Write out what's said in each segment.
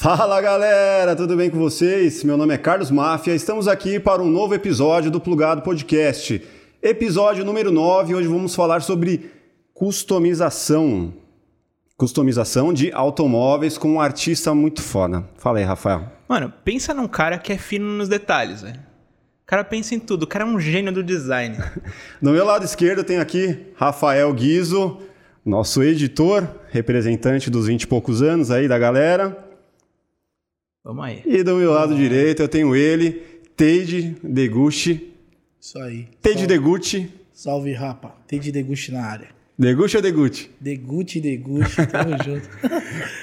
Fala galera, tudo bem com vocês? Meu nome é Carlos Máfia, estamos aqui para um novo episódio do Plugado Podcast. Episódio número 9, hoje vamos falar sobre customização. Customização de automóveis com um artista muito foda. Fala aí, Rafael. Mano, pensa num cara que é fino nos detalhes, velho. O cara pensa em tudo, o cara é um gênio do design. Do meu lado esquerdo tem aqui Rafael Guizo, nosso editor, representante dos 20 e poucos anos aí da galera. Vamos aí. E do meu lado direito eu tenho ele, Teide Deguchi. Isso aí. Teide Salve, Deguchi. salve rapa. Tem de deguste na área. Deguchi ou Deguchi? Deguste, deguste, tamo junto.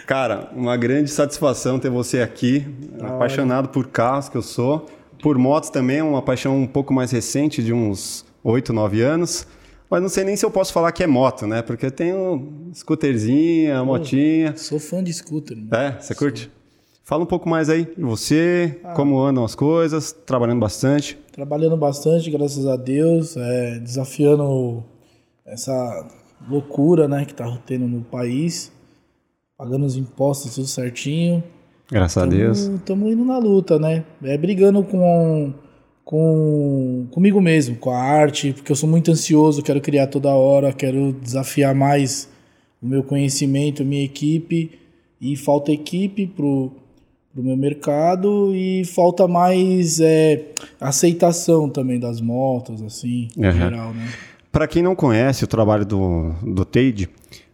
Cara, uma grande satisfação ter você aqui. Da apaixonado por carros que eu sou. Por motos também, uma paixão um pouco mais recente, de uns 8, 9 anos. Mas não sei nem se eu posso falar que é moto, né? Porque eu tenho scooterzinha, motinha. Sou fã de scooter. mano. É, você curte? Fala um pouco mais aí de você, como andam as coisas, trabalhando bastante. Trabalhando bastante, graças a Deus. é, desafiando essa loucura né, que tá tendo no país. Pagando os impostos tudo certinho. Graças a Deus. Estamos indo na luta, né? É brigando com, com comigo mesmo, com a arte, porque eu sou muito ansioso, quero criar toda hora, quero desafiar mais o meu conhecimento, minha equipe, e falta equipe pro, pro meu mercado e falta mais é, aceitação também das motos, assim, em Aham. geral, né? Para quem não conhece o trabalho do, do Teide,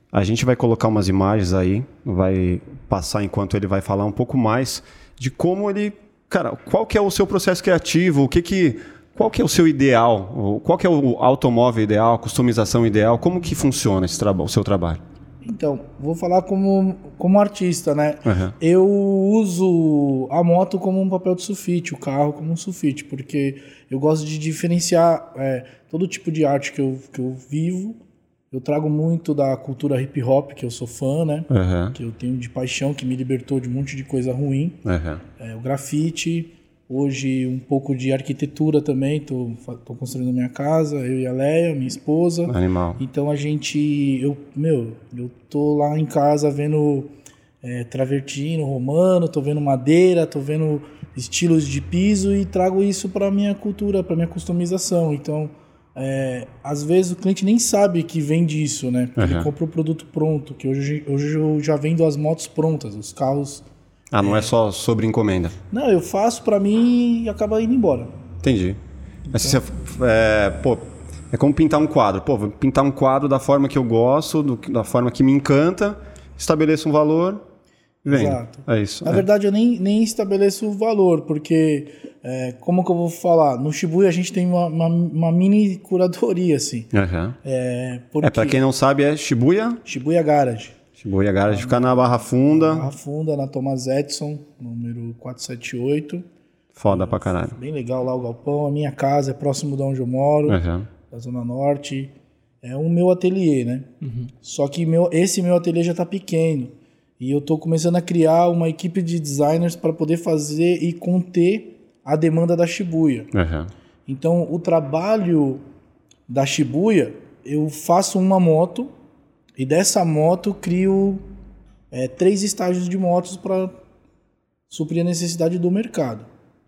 a gente vai colocar umas imagens aí, vai passar enquanto ele vai falar um pouco mais de como ele, cara, qual que é o seu processo criativo, o que que, qual que é o seu ideal, qual que é o automóvel ideal, a customização ideal, como que funciona esse traba o seu trabalho? Então, vou falar como, como artista, né? Aham. Eu uso a moto como um papel de sulfite, o carro como um sulfite, porque eu gosto de diferenciar é, todo tipo de arte que eu, que eu vivo. Eu trago muito da cultura hip hop, que eu sou fã, né? Aham, Que eu tenho de paixão, que me libertou de um monte de coisa ruim. aham. É, o grafite, hoje um pouco de arquitetura também. Tô construindo minha casa, eu e a Leia, minha esposa. Animal. Então a gente, eu, meu, eu tô lá em casa vendo é, travertino, romano, tô vendo madeira, tô vendo estilos de piso e trago isso para minha cultura, para minha customização. Então, é, às vezes o cliente nem sabe que vem disso, né? Aham. Ele compra o produto pronto, que hoje, hoje eu já vendo as motos prontas, os carros. Ah, não é só sobre encomenda. Não, eu faço para mim e acaba indo embora. Entendi. Mas se você, é, pô, é como pintar um quadro. Pô, vou pintar um quadro da forma que eu gosto, do- da forma que me encanta, estabeleço um valor vendo. Exato. É isso. Na é. verdade, eu nem, nem estabeleço o valor, porque, é, como que eu vou falar? No Shibuya a gente tem uma, uma, uma mini curadoria, assim. Aham. É, porque É, pra quem não sabe, é Shibuya. Shibuya Garage. Shibuya Garage fica na Barra Funda. Barra Funda, na Thomas Edison, número 478. Foda pra caralho. Bem legal lá o galpão. A minha casa é próximo de onde eu moro, Aham. da Zona Norte. É o meu ateliê, né? Só que meu, esse meu ateliê já tá pequeno. E eu tô começando a criar uma equipe de designers para poder fazer e conter a demanda da Shibuya. Aham. Então, o trabalho da Shibuya, eu faço uma moto e dessa moto crio é, três estágios de motos para suprir a necessidade do mercado.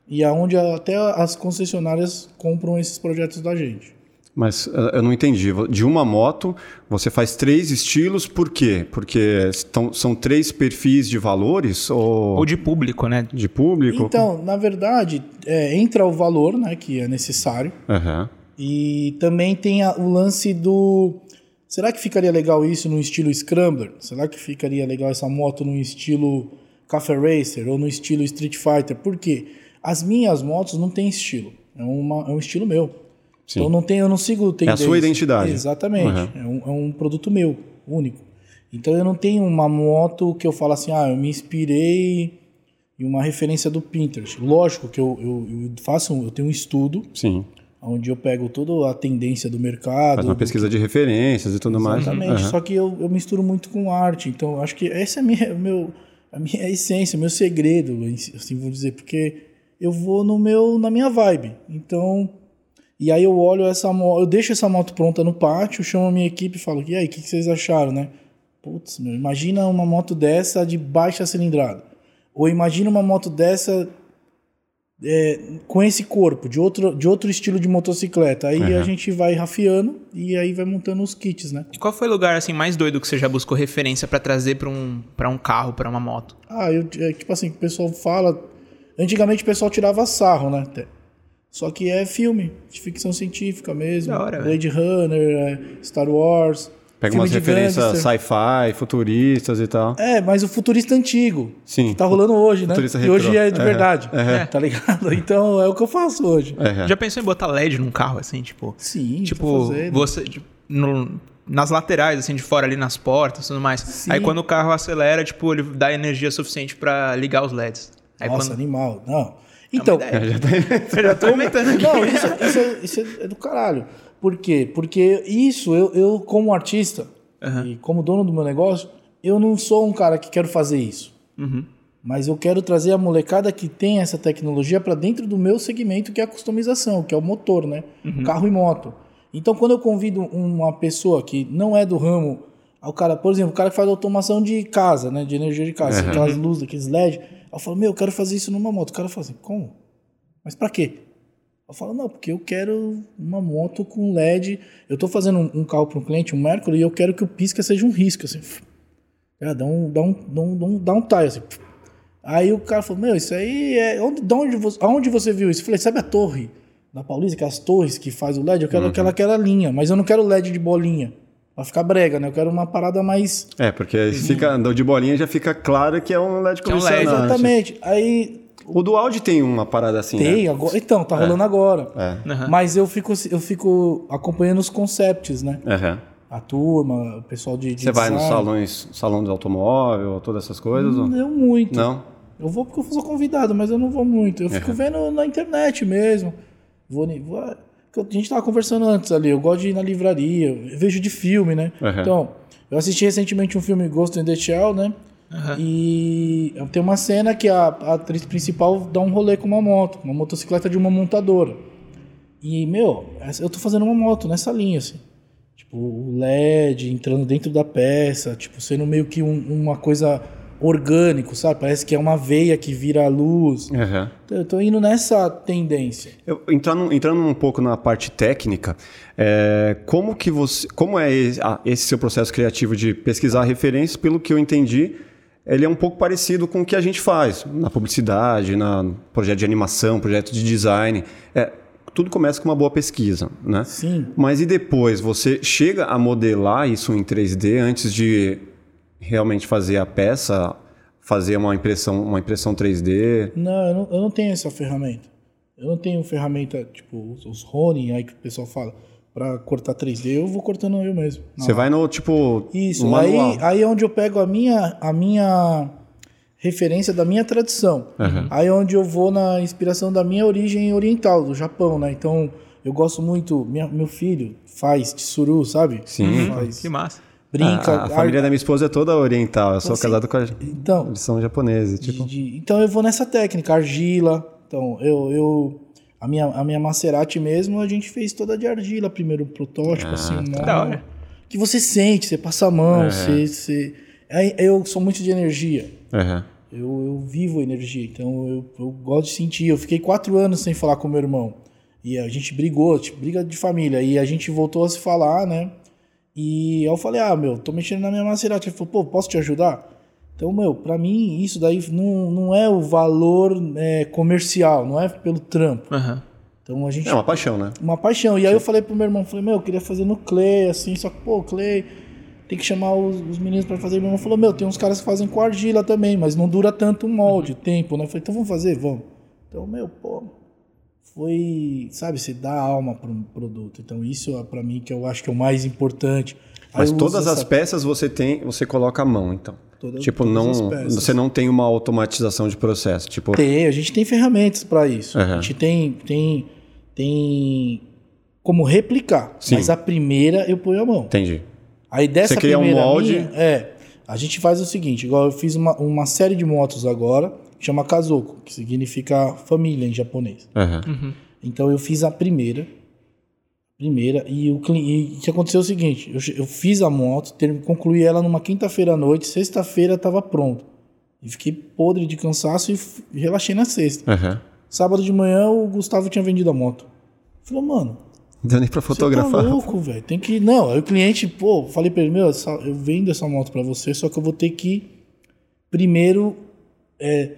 E aonde até as concessionárias compram esses projetos da gente. Mas eh, eu não entendi. De uma moto, você faz três estilos, por quê? Porque estão- são três perfis de valores ou, Ou de público, né? de público? Então, na verdade, é, entra o valor né, que é necessário. Aham. E também tem a- o lance do. Será que ficaria legal isso no estilo Scrambler? Será que ficaria legal essa moto no estilo Café Racer ou no estilo Street Fighter? Por quê? As minhas motos não têm estilo. É, uma, é um estilo meu. Sim. Então não tem, eu não sigo É a sua identidade. Exatamente. Uhum. É, um, é um produto meu, único. Então eu não tenho uma moto que eu falo assim, ah, eu me inspirei em uma referência do Pinterest. Lógico que eu, eu, eu faço, um- eu tenho um estudo Sim. Onde eu pego toda a tendência do mercado. Faz uma pesquisa de referências e tudo mais. Exatamente. Aham. Só que eu, eu misturo muito com arte. Então, acho que essa é a minha, meu, a minha essência, o meu segredo, assim vou dizer, porque eu vou no meu, na minha vibe. Então, e aí eu olho essa moto, eu deixo essa moto pronta no pátio, chamo a minha equipe e falo, e aí, o que, que vocês acharam, né? Putz, meu, imagina uma moto dessa de baixa cilindrada. Ou imagina uma moto dessa é, com esse corpo, de outro, de outro estilo de motocicleta. Aí Uhum. a gente vai rafiando e aí vai montando os kits, né? E qual foi o lugar assim mais doido que você já buscou referência pra trazer pra um, pra um carro, pra uma moto? Ah, eu, é, tipo assim, o pessoal fala. Antigamente o pessoal tirava sarro, né? Só que é filme, de ficção científica mesmo. Da hora, Blade Runner, é, Star Wars. Pega filme umas referências sci-fi, futuristas e tal. É, mas o futurista antigo. Sim. Que tá rolando hoje, né? Futurista E retrô. hoje é de Aham, verdade. aham. Tá ligado? Então é o que eu faço hoje. É. Já pensou em botar LED num carro, assim, tipo... Sim, tô Tipo, fazendo. você... tipo, no- nas laterais, assim, de fora ali nas portas e tudo mais. Sim. Aí quando o carro acelera, tipo, ele dá energia suficiente pra ligar os LEDs. Aí Nossa, quando... animal. Não. Então, Você já tá inventando aqui. Não, isso, isso é, isso é do caralho. Por quê? Porque isso, eu, eu como artista e como dono do meu negócio, eu não sou um cara que quero fazer isso. Mas eu quero trazer a molecada que tem essa tecnologia para dentro do meu segmento, que é a customização, que é o motor, né? Carro e moto. Então, quando eu convido uma pessoa que não é do ramo, o cara, por exemplo, o cara que faz automação de casa, né? De energia de casa, aquelas luzes, aqueles LED, eu falo, meu, eu quero fazer isso numa moto. O cara fala assim, como? Mas para quê? Eu falo, não, porque eu quero uma moto com LED. Eu tô fazendo um, um carro para um cliente, um Mercury, e eu quero que o pisca seja um risco, assim. É, dá um, dá um, dá um, dá um, dá um tile, assim. Aí o cara falou, meu, isso aí é... Onde, da onde você, aonde você viu isso? Eu falei, sabe a torre da Paulista, aquelas torres que faz o LED? Eu quero aquela, aquela linha, mas eu não quero LED de bolinha. Vai ficar brega, né? Eu quero uma parada mais... É, porque fica andou de bolinha já fica claro que é um LED Que é um. LED, Exatamente. Aí O do Audi tem uma parada assim, né? tem, agora... Então, tá rolando agora. É. Aham. Mas eu fico, eu fico acompanhando os concepts, né? Aham. A turma, o pessoal de, de Você vai nos design. salões, salão de automóvel, todas essas coisas? ou- Não muito. Não? Eu vou porque eu sou convidado, mas eu não vou muito. Eu fico vendo na internet mesmo. Vou, vou- A gente tava conversando antes ali. Eu gosto de ir na livraria. Eu vejo de filme, né? Uhum. Então, eu assisti recentemente um filme Ghost in the Shell, né? E tem uma cena que a, a atriz principal dá um rolê com uma moto, uma motocicleta de uma montadora. E, meu, eu tô fazendo uma moto nessa linha, assim. Tipo, o LED entrando dentro da peça, tipo, sendo meio que um- uma coisa orgânico, sabe? Parece que é uma veia que vira a luz. Então, Eu tô indo nessa tendência. Eu- entrando, entrando um pouco na parte técnica, é, como que você, como é esse, ah, esse seu processo criativo de pesquisar referências? Pelo que eu entendi, ele é um pouco parecido com o que a gente faz na publicidade, na projeto de animação, projeto de design. É, tudo começa com uma boa pesquisa, né? Sim. Mas e depois você chega a modelar isso em 3D antes de realmente fazer a peça, fazer uma impressão, uma impressão 3D? Não eu, não, eu não tenho essa ferramenta. Eu não tenho ferramenta, tipo, os, os Ronin aí que o pessoal fala, pra cortar 3D. Eu vou cortando eu mesmo. Você vai no tipo Isso, no manual. aí, aí é onde eu pego a minha, a minha referência da minha tradição. Aí é onde eu vou na inspiração da minha origem oriental, do Japão, né? Então, eu gosto muito, minha- meu filho faz tsuru, sabe? Sim. Faz, Que massa. brinca. A, a família da minha esposa é toda oriental. Eu sou Assim, casado com a. Então, Eles são japoneses, de- tipo. de- então eu vou nessa técnica, argila. Então, eu, eu a minha, a minha Maserati mesmo, a gente fez toda de argila, primeiro protótipo, assim, Ah, Da hora. que você sente, você passa a mão, É. você, você... Eu sou muito de energia. Aham. Eu, eu vivo energia, então eu, eu gosto de sentir. Eu fiquei quatro anos sem falar com meu irmão. E a gente brigou, tipo, briga de família. E a gente voltou a se falar, né? E eu falei, ah, meu, tô mexendo na minha Maserati. Ele falou, pô, posso te ajudar? Então, meu, pra mim, isso daí não, não é o valor é, comercial, não é pelo trampo. Aham. Então a gente É uma paixão, né? uma paixão. E aí eu falei pro meu irmão, falei, meu, eu queria fazer no Clay, assim, só que, pô, Clay, tem que chamar os, os meninos pra fazer. Meu irmão falou, meu, tem uns caras que fazem com argila também, mas não dura tanto o molde, o tempo, né? Eu falei, então vamos fazer? Vamos. Então, meu, pô, foi, sabe, você dá alma para um produto. Então isso é pra mim que eu acho que é o mais importante. Aí Mas todas uso as essa- peças você tem, você coloca a mão, então. Todas- tipo, todas não, as peças. você não tem uma automatização de processo. Tipo, Tem, a gente tem ferramentas para isso. Aham. A gente tem, tem, tem como replicar. Sim. Mas a primeira eu ponho a mão. entendi. Aí dessa Você cria um primeira molde? minha, é, a gente faz o seguinte, igual eu fiz uma, uma série de motos agora, que chama Kazoku, que significa família em japonês. Aham. Então eu fiz a primeira, primeira, e o, e que aconteceu é o seguinte, eu, eu fiz a moto, concluí ela numa quinta-feira à noite, sexta-feira estava pronto. E fiquei podre de cansaço e relaxei na sexta. Aham. Sábado de manhã o Gustavo tinha vendido a moto. Falou, mano, Não deu nem pra você fotografar. tá louco, velho. Tem que. Não, aí o cliente, pô, falei pra ele, meu, eu vendo essa moto pra você, só que eu vou ter que primeiro é,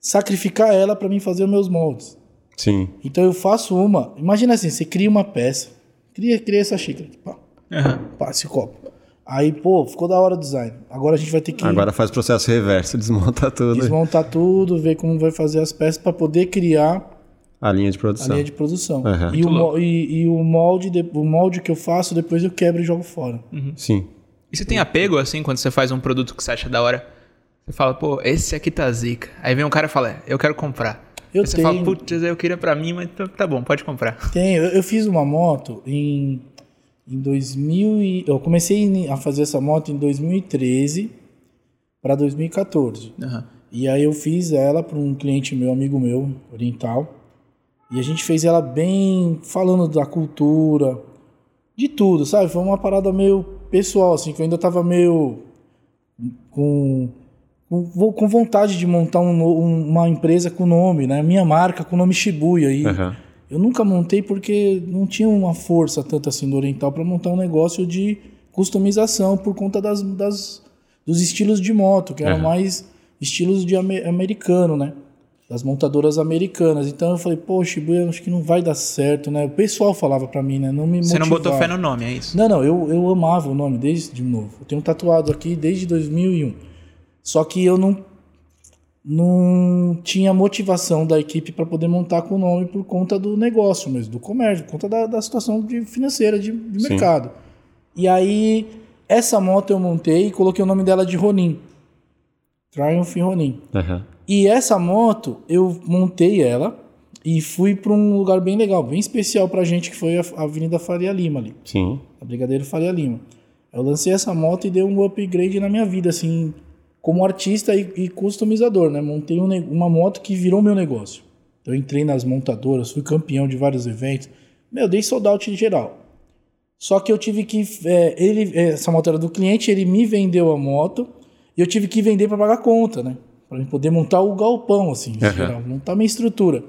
sacrificar ela pra mim fazer os meus moldes. Sim. Então eu faço uma. Imagina assim, você cria uma peça. Cria, cria essa xícara pá, Aham. pá, esse copo. Aí, pô, ficou da hora o design. Agora a gente vai ter que Agora faz o processo reverso, desmonta tudo. desmontar tudo, ver como vai fazer as peças pra poder criar A linha de a produção. linha de produção. Aham. E, o, e, e o molde, de- o molde que eu faço, depois eu quebro e jogo fora. Sim. E você tem apego, assim, quando você faz um produto que você acha da hora? Você fala, pô, esse aqui tá zica. Aí vem um cara e fala, é, eu quero comprar. Eu Aí você tenho. fala, putz, eu queria pra mim, mas tá- tá bom, pode comprar. Tem, eu, eu fiz uma moto em, em 2000 e, eu comecei a fazer essa moto em 2013 para 2014. Aham. E aí eu fiz ela para um cliente meu, amigo meu, oriental. E a gente fez ela bem falando da cultura, de tudo, sabe? Foi uma parada meio pessoal, assim, que eu ainda tava meio com, com, com vontade de montar um um- uma empresa com nome, né? Minha marca com o nome Shibuya. E Aham. eu nunca montei porque não tinha uma força tanto assim no oriental para montar um negócio de customização por conta das, das- dos estilos de moto, que eram Aham. mais estilos de ame- americano, né? Das montadoras americanas. Então eu falei, pô, Shibuya, acho que não vai dar certo, né? O pessoal falava para mim, né? Não me Você não botou motivava. fé no nome, é isso? Não, não, eu, eu amava o nome desde de novo. Eu tenho tatuado aqui desde 2001. Só que eu não não tinha motivação da equipe para poder montar com o nome por conta do negócio mesmo, do comércio, por conta da, da situação de, financeira de, de mercado. E aí, essa moto eu montei e coloquei o nome dela de Ronin. Triumph Ronin. Aham. E essa moto, eu montei ela e fui para um lugar bem legal, bem especial pra gente, que foi a Avenida Faria Lima ali Sim. a Brigadeiro Faria Lima. Eu lancei essa moto e dei um upgrade na minha vida, assim, como artista e, e customizador, né? Montei um uma moto que virou meu negócio. Eu entrei nas montadoras, fui campeão de vários eventos. Meu, dei sold out em geral. Só que eu tive que. é, ele, é, essa moto era do cliente, ele me vendeu a moto e eu tive que vender para pagar a conta, né? Para poder montar o galpão, assim, Aham. geral, montar minha estrutura.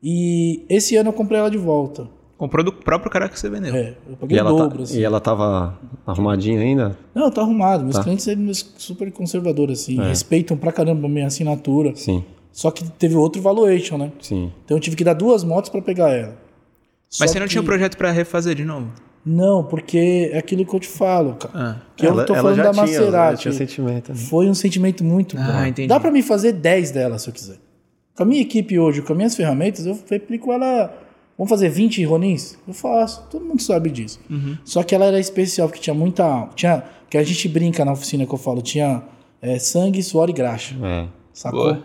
E esse ano eu comprei ela de volta. Comprou do próprio cara que você vendeu. É, eu paguei E o ela, dobro, tá, assim. e ela tava arrumadinha ainda? Não, tá arrumado. Meus Tá. clientes são super conservadores, assim. É. Respeitam pra caramba a minha assinatura. Sim. Só que teve outro valuation, né? Sim. Então eu tive que dar duas motos pra pegar ela. Só Mas você não que- tinha um projeto pra refazer de novo? Não, porque é aquilo que eu te falo, cara. Ah. Que eu tô falando da tinha, Maserati. tinha sentimento. né? Foi um sentimento muito Ah, bom. entendi. Dá pra mim fazer 10 delas, se eu quiser. Com a minha equipe hoje, com as minhas ferramentas, eu replico ela... Vamos fazer 20 Ronins? Eu faço. Todo mundo sabe disso. Uhum. Só que ela era especial, porque tinha muita... Tinha, que a gente brinca na oficina que eu falo. Tinha é, sangue, suor e graxa. É. Sacou? Boa.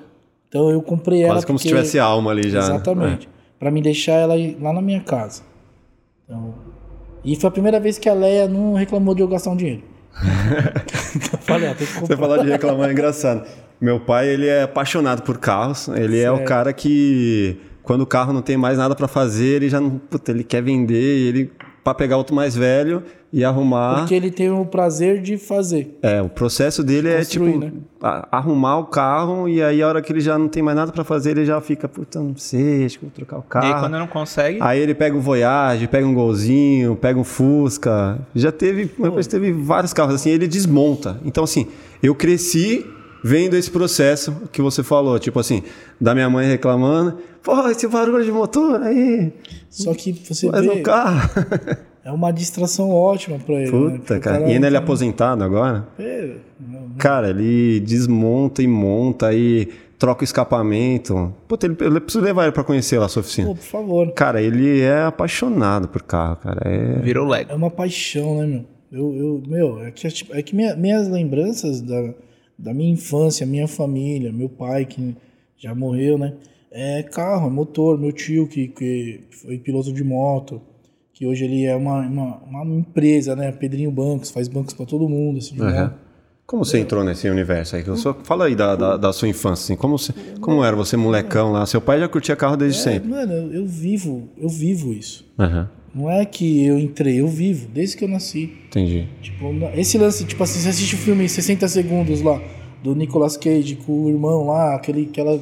Então eu comprei ela Quase como se porque- tivesse alma ali já. né? Exatamente. Pra me deixar ela lá na minha casa. Então, e foi a primeira vez que a Leia não reclamou de eu gastar um dinheiro. eu falei, ah, tem que Você falar de reclamar é engraçado. Meu pai, ele é apaixonado por carros. Ele é o cara que, quando o carro não tem mais nada pra fazer, ele já não. Puta, ele quer vender, ele para pegar outro mais velho e arrumar. Porque ele tem o prazer de fazer. É, o processo dele é tipo né? arrumar o carro e aí a hora que ele já não tem mais nada pra fazer, ele já fica, puta, não sei, acho que vou trocar o E aí carro. quando não consegue, Aí ele pega um Voyage, pega um Golzinho, pega um Fusca. Já teve, uma vez teve vários carros assim, ele desmonta. Então assim, eu cresci vendo esse processo que você falou, tipo assim, da minha mãe reclamando, pô, esse barulho de motor aí, Só que você faz vê, no carro. é uma distração ótima pra ele. né? Puta, o cara. E ainda ele é aposentado agora? É, Cara, ele desmonta e monta e troca o escapamento. Puta, ele, eu preciso levar ele pra conhecer lá a sua oficina. Pô, por favor. Cara, ele é apaixonado por carro, cara. É... virou Lego. É uma paixão, né, meu? Eu, eu, meu, é que, tipo, é que minha- minhas lembranças da, da minha infância, minha família, meu pai que já morreu, né? É carro, é motor, meu tio que, que foi piloto de moto, que hoje ele é uma, uma, uma empresa, né? Pedrinho Bancos, faz bancos pra todo mundo, assim. Uhum. Como você entrou nesse universo aí? Eu só- Fala aí da, da, da sua infância, assim. Como, você- como era você molecão lá? Seu pai já curtia carro desde É, sempre. mano, eu, vivo, eu vivo isso. Aham, Não é que eu entrei, eu vivo, desde que eu nasci. entendi. Tipo, esse lance, tipo assim, você assiste o filme em 60 segundos lá, do Nicolas Cage com o irmão lá, aquele, aquela,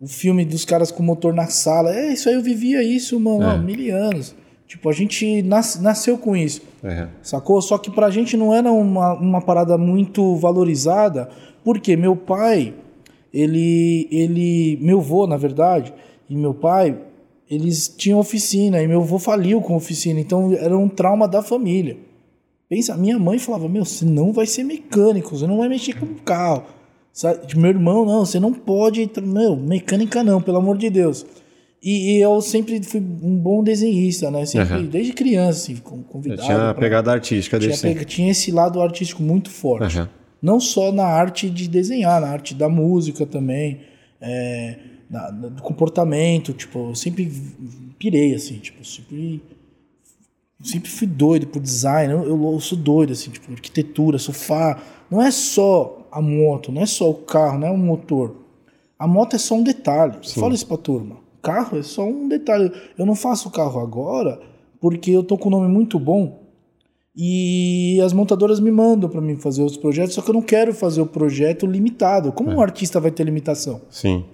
o filme dos caras com motor na sala. É, isso aí eu vivia isso, mano, É. há mil anos. Tipo, a gente nas- nasceu com isso. É. Sacou? Só que pra gente não era uma, uma parada muito valorizada, porque meu pai, ele, ele, meu avô, na verdade, e meu pai, eles tinham oficina, e meu avô faliu com oficina, então era um trauma da família. Pensa, minha mãe falava, meu, você não vai ser mecânico, você não vai mexer com carro. Sabe? Meu irmão, não, você não pode, meu, mecânica não, pelo amor de Deus. E, e eu sempre fui um bom desenhista, né? Sempre, Aham. desde criança, assim, com- Eu convidado. tinha a pegada artística tinha, sempre. pega- tinha esse lado artístico muito forte. Aham. Não só na arte de desenhar, na arte da música também, é, na- do comportamento. Tipo, eu sempre pirei, assim, tipo, sempre, sempre fui doido por design. Eu, eu- eu sou doido, assim, tipo, arquitetura, sofá. Não é só a moto, não é só o carro, não é o motor. A moto é só um detalhe. Eu falo isso pra turma. O carro é só um detalhe. Eu não faço carro agora porque eu tô com um nome muito bom e as montadoras me mandam para mim fazer os projetos, só que eu não quero fazer o projeto limitado. Como um artista vai ter limitação? Sim.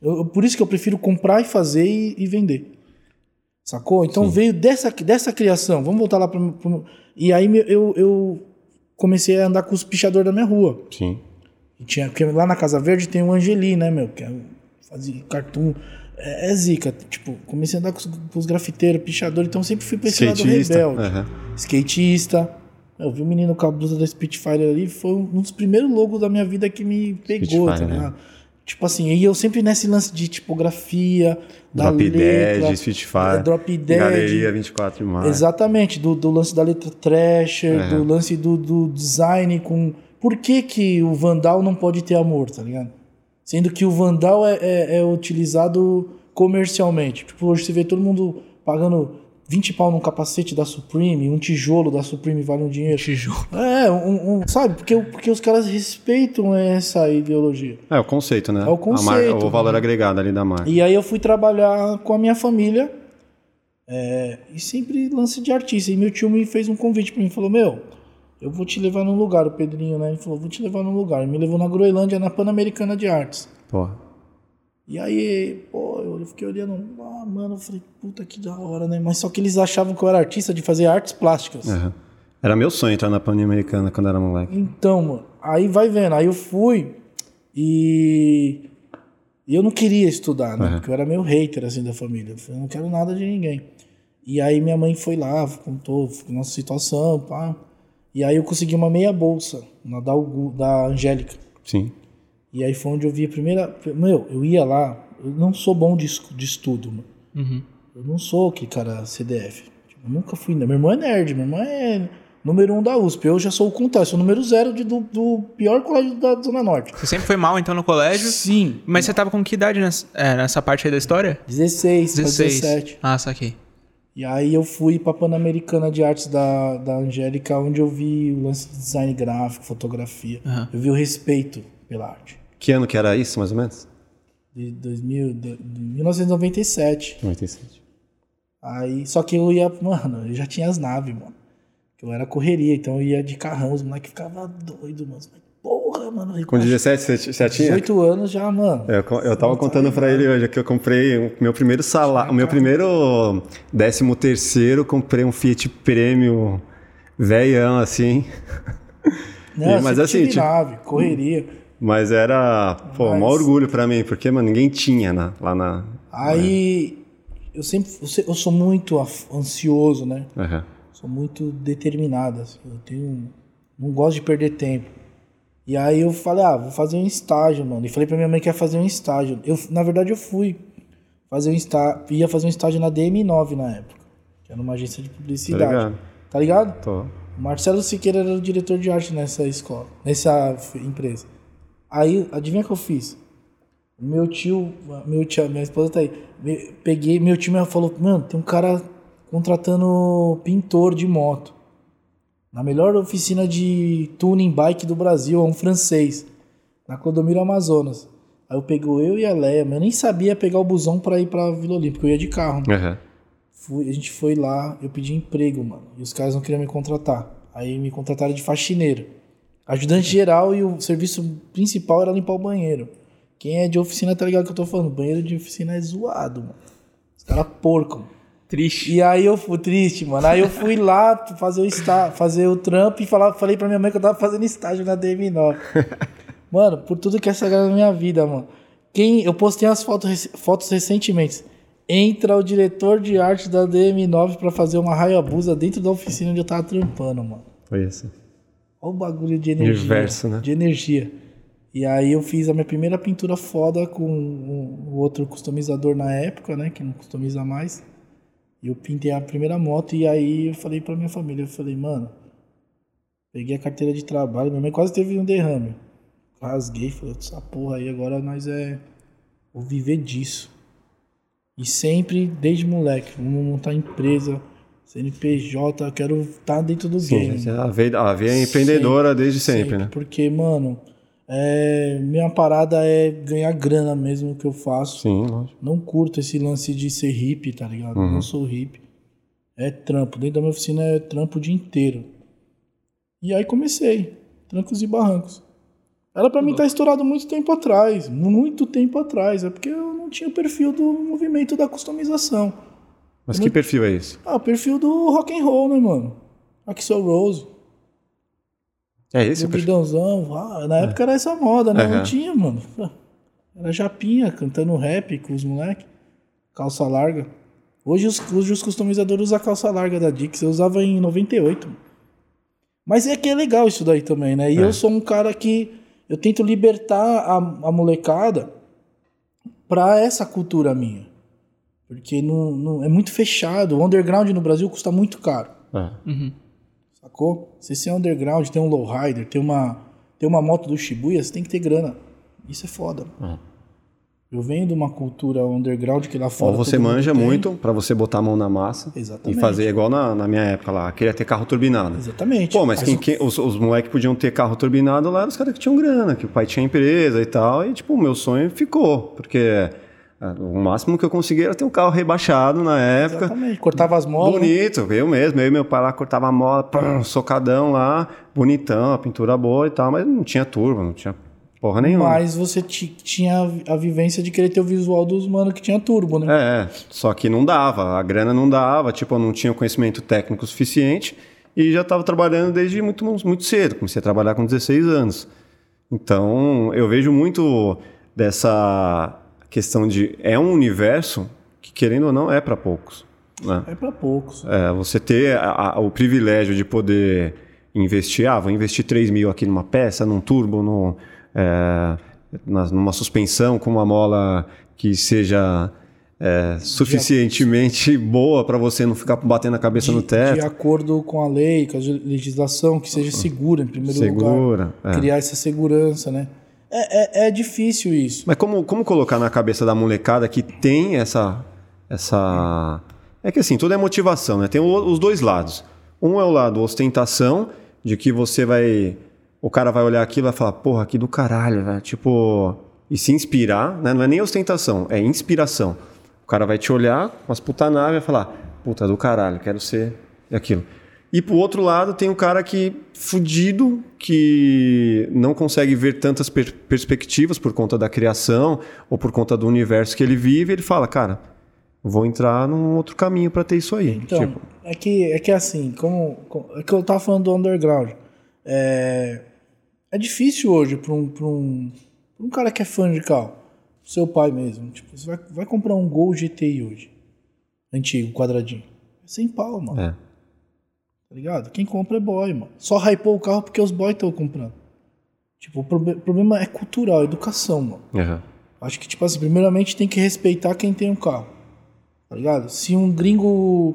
Eu- por isso que eu prefiro comprar e fazer e, e vender. Sacou? Então veio dessa, dessa criação. Vamos voltar lá para. E aí eu, eu comecei a andar com os pichadores da minha rua. Sim. E tinha, porque lá na Casa Verde tem o Angeli, né, meu? Que é, um- fazia cartoon. É, é zica. Tipo, comecei a andar com os, com os grafiteiros, pichadores, então sempre fui pra esse lado Skatista. rebelde. Aham. Skatista. Eu vi o menino com a blusa da Spitfire ali, foi um dos primeiros logos da minha vida que me pegou, tá Spitfire, né? Tipo assim, e eu sempre nesse lance de tipografia, da Drop letra, Dead, Spitfire. é, Drop Dead. Galeria 24 de maio. Exatamente, do, do lance da letra Thrasher, É. do lance do, do design com. Por que, que o Vandal não pode ter amor, tá ligado? Sendo que o Vandal é, é, é utilizado comercialmente. Tipo, hoje você vê todo mundo pagando 20 pau num capacete da Supreme, um tijolo da Supreme vale um dinheiro. Tijolo. É, um, um- sabe? Porque, porque os caras respeitam essa ideologia. É o conceito, né? É o A conceito. o valor agregado ali da marca. E aí eu fui trabalhar com a minha família é, e sempre lance de artista. E meu tio me fez um convite pra mim, falou, meu, eu vou te levar num lugar, o Pedrinho, né? Ele falou, vou te levar num lugar. Ele me levou na Groenlândia, na Pan-Americana de Artes. Porra. E aí, pô, eu fiquei olhando, ah, mano, eu falei, puta que da hora, né? Mas só que eles achavam que eu era artista de fazer artes plásticas. Aham. Era meu sonho entrar na Pan-Americana quando era moleque. Então, mano, aí vai vendo. Aí eu fui e. Eu não queria estudar, né? Uhum. Porque eu era meio hater, assim, da família. Eu falei, eu não quero nada de ninguém. E aí minha mãe foi lá, contou a nossa situação, pá. E aí eu consegui uma meia bolsa na da, da Angélica. Sim. E aí foi onde eu vi a primeira. Meu, eu ia lá, eu não sou bom de, de estudo, mano. Uhum. Eu não sou aquele cara CDF. Tipo, eu nunca fui. né? Meu irmão é nerd, meu irmão é número um da USP. Eu já sou o contrário, sou o número zero de- do, do pior colégio da Zona Norte. Você sempre foi mal, então, no colégio? Sim. Mas você tava com que idade nessa, é, nessa parte aí da história? 16, 16. 17. Ah, saquei. E aí eu fui pra Pan-Americana de Artes da, da Angélica, onde eu vi o lance de design gráfico, fotografia. Aham. Eu vi o respeito pela arte. Que ano que era isso, mais ou menos? De, 2000, de, de 1997. 97. Aí, só que eu ia, mano, eu já tinha as naves, mano. Eu era correria, então eu ia de carrão, os moleques ficavam doidos, mano. Porra, mano. Com 17 você tinha? 18 anos já, mano. Eu, eu tava contando pra ele hoje que eu comprei o meu primeiro salário, o meu primeiro décimo terceiro, comprei um Fiat Premium velhão assim. Não, eu mas assim, tive tipo- nave, correria. Mas era, pô, Mas- um orgulho pra mim, porque, mano, ninguém tinha na- lá na. Aí, eu sempre, eu sou muito ansioso, né? Aham. Sou muito determinado. assim. Eu tenho. Não gosto de perder tempo. E aí eu falei, ah, vou fazer um estágio, mano. E falei pra minha mãe que ia fazer um estágio. Eu, na verdade, eu fui fazer um estágio. Ia fazer um estágio na DM9 na época. Que era uma agência de Tá publicidade. ligado? Tá ligado? Tô. Marcelo Siqueira era o diretor de arte nessa escola, nessa empresa. Aí, adivinha o que eu fiz? Meu tio, meu tio, minha esposa tá aí. Peguei, meu tio me falou, mano, tem um cara contratando pintor de moto. Na melhor oficina de tuning bike do Brasil, é um francês. Na Clodomiro Amazonas. Aí eu pegou eu e a Leia, mas eu nem sabia pegar o busão pra ir pra Vila Olímpica, eu ia de carro. Aham. Fui, a gente foi lá, eu pedi emprego, mano. E os caras não queriam me contratar. Aí me contrataram de faxineiro. Ajudante geral e o serviço principal era limpar o banheiro. Quem é de oficina tá ligado que eu tô falando. Banheiro de oficina é zoado, mano. Os caras porcos. Triste. E aí eu fui triste, mano. Aí eu fui lá fazer o, está, fazer o trampo e falar, falei pra minha mãe que eu tava fazendo estágio na DM9. mano, por tudo que essa galera na minha vida, mano. Quem, eu postei as fotos, fotos recentemente. Entra o diretor de arte da DM9 pra fazer uma raio-abusa dentro da oficina onde eu tava trampando, mano. Foi isso. Olha o bagulho de energia. Universo, né? De energia. E aí eu fiz a minha primeira pintura foda com o outro customizador na época, né? Que não customiza mais. E eu pintei a primeira moto e aí eu falei pra minha família, eu falei, mano, peguei a carteira de trabalho, minha mãe quase teve um derrame. Rasguei, falei, essa porra aí, agora nós é. Vou viver disso. E sempre, desde moleque, vamos montar empresa, CNPJ, eu quero estar tá dentro do Sim, game. a veia, a veia é empreendedora sempre, desde sempre, sempre, né? Porque, mano, é, minha parada é ganhar grana mesmo que eu faço. Sim, lógico. Não curto esse lance de ser hippie, tá ligado? Uhum. Não sou hippie. É trampo. Dentro da minha oficina é trampo o dia inteiro. E aí comecei. Trancos e barrancos. Era pra mim estar tá estourado muito tempo atrás. Muito tempo atrás. É porque eu não tinha o perfil do movimento da customização. Mas que perfil é esse? Ah, o perfil do rock and roll, né, mano? Axel Rose. É esse o Bidãozão. Ah, na é. época era essa moda, né? Uhum. Não tinha, mano. Era japinha, cantando rap com os moleques. Calça larga. Hoje os, hoje os customizadores usam a calça larga da Dix. Eu usava em 98. Mas é que é legal isso daí também, né? E é. eu sou um cara que... Eu tento libertar a, a molecada pra essa cultura minha. Porque não, não, é muito fechado. O underground no Brasil custa muito caro. É. Uhum. Sacou? Se você é underground, tem um lowrider, tem uma, tem uma moto do Shibuya, você tem que ter grana. Isso é foda. Uhum. Eu venho de uma cultura underground que lá fora. Ou você manja muito para você botar a mão na massa Exatamente. e fazer igual na, na minha época lá, queria ter carro turbinado. Exatamente. Pô, mas, mas quem, o... quem, os, os moleques podiam ter carro turbinado lá eram os caras que tinham grana, que o pai tinha empresa e tal. E, tipo, o meu sonho ficou, porque é, o máximo que eu conseguia era ter um carro rebaixado na época. Exatamente. Cortava as molas. Né? Bonito, eu mesmo. Eu e meu pai lá cortava a mola, pum, socadão lá, bonitão, a pintura boa e tal, mas não tinha turbo, não tinha porra nenhuma. Mas você tinha a vivência de querer ter o visual dos mano que tinha turbo, né? É, só que não dava, a grana não dava, tipo, eu não tinha conhecimento técnico suficiente e já estava trabalhando desde muito, muito cedo. Comecei a trabalhar com 16 anos. Então, eu vejo muito dessa questão de é um universo que querendo ou não é para poucos. Né? É para poucos. É, você ter a, a, o privilégio de poder investir, ah, vou investir 3 mil aqui numa peça, num turbo, no, é, na, numa suspensão com uma mola que seja é, suficientemente boa para você não ficar batendo a cabeça de, no teto. De acordo com a lei, com a legislação, que seja segura em primeiro segura, lugar. É. Criar essa segurança, né? É, é, é, difícil isso. Mas como, como colocar na cabeça da molecada que tem essa. essa... É que assim, tudo é motivação, né? Tem os dois lados. Um é o lado ostentação, de que você vai. O cara vai olhar aquilo e vai falar, porra, aqui do caralho, velho. Tipo. E se inspirar, né? Não é nem ostentação, é inspiração. O cara vai te olhar com as putanaves e vai falar, puta do caralho, quero ser aquilo. E pro outro lado tem um cara que fudido, que não consegue ver tantas per perspectivas por conta da criação ou por conta do universo que ele vive, ele fala, cara, vou entrar num outro caminho para ter isso aí. Então, tipo... é que é que assim, como, como, é que eu tava falando do underground. É, é difícil hoje para um, pra um, pra um cara que é fã de carro, seu pai mesmo, tipo, você vai, vai comprar um Gol GTI hoje, antigo, quadradinho, é sem pau, mano. É. Tá ligado? Quem compra é boy, mano. Só hypou o carro porque os boys estão comprando. Tipo, o problema é cultural, educação, mano. Uhum. Acho que, tipo assim, primeiramente tem que respeitar quem tem um carro. Tá ligado? Se um gringo.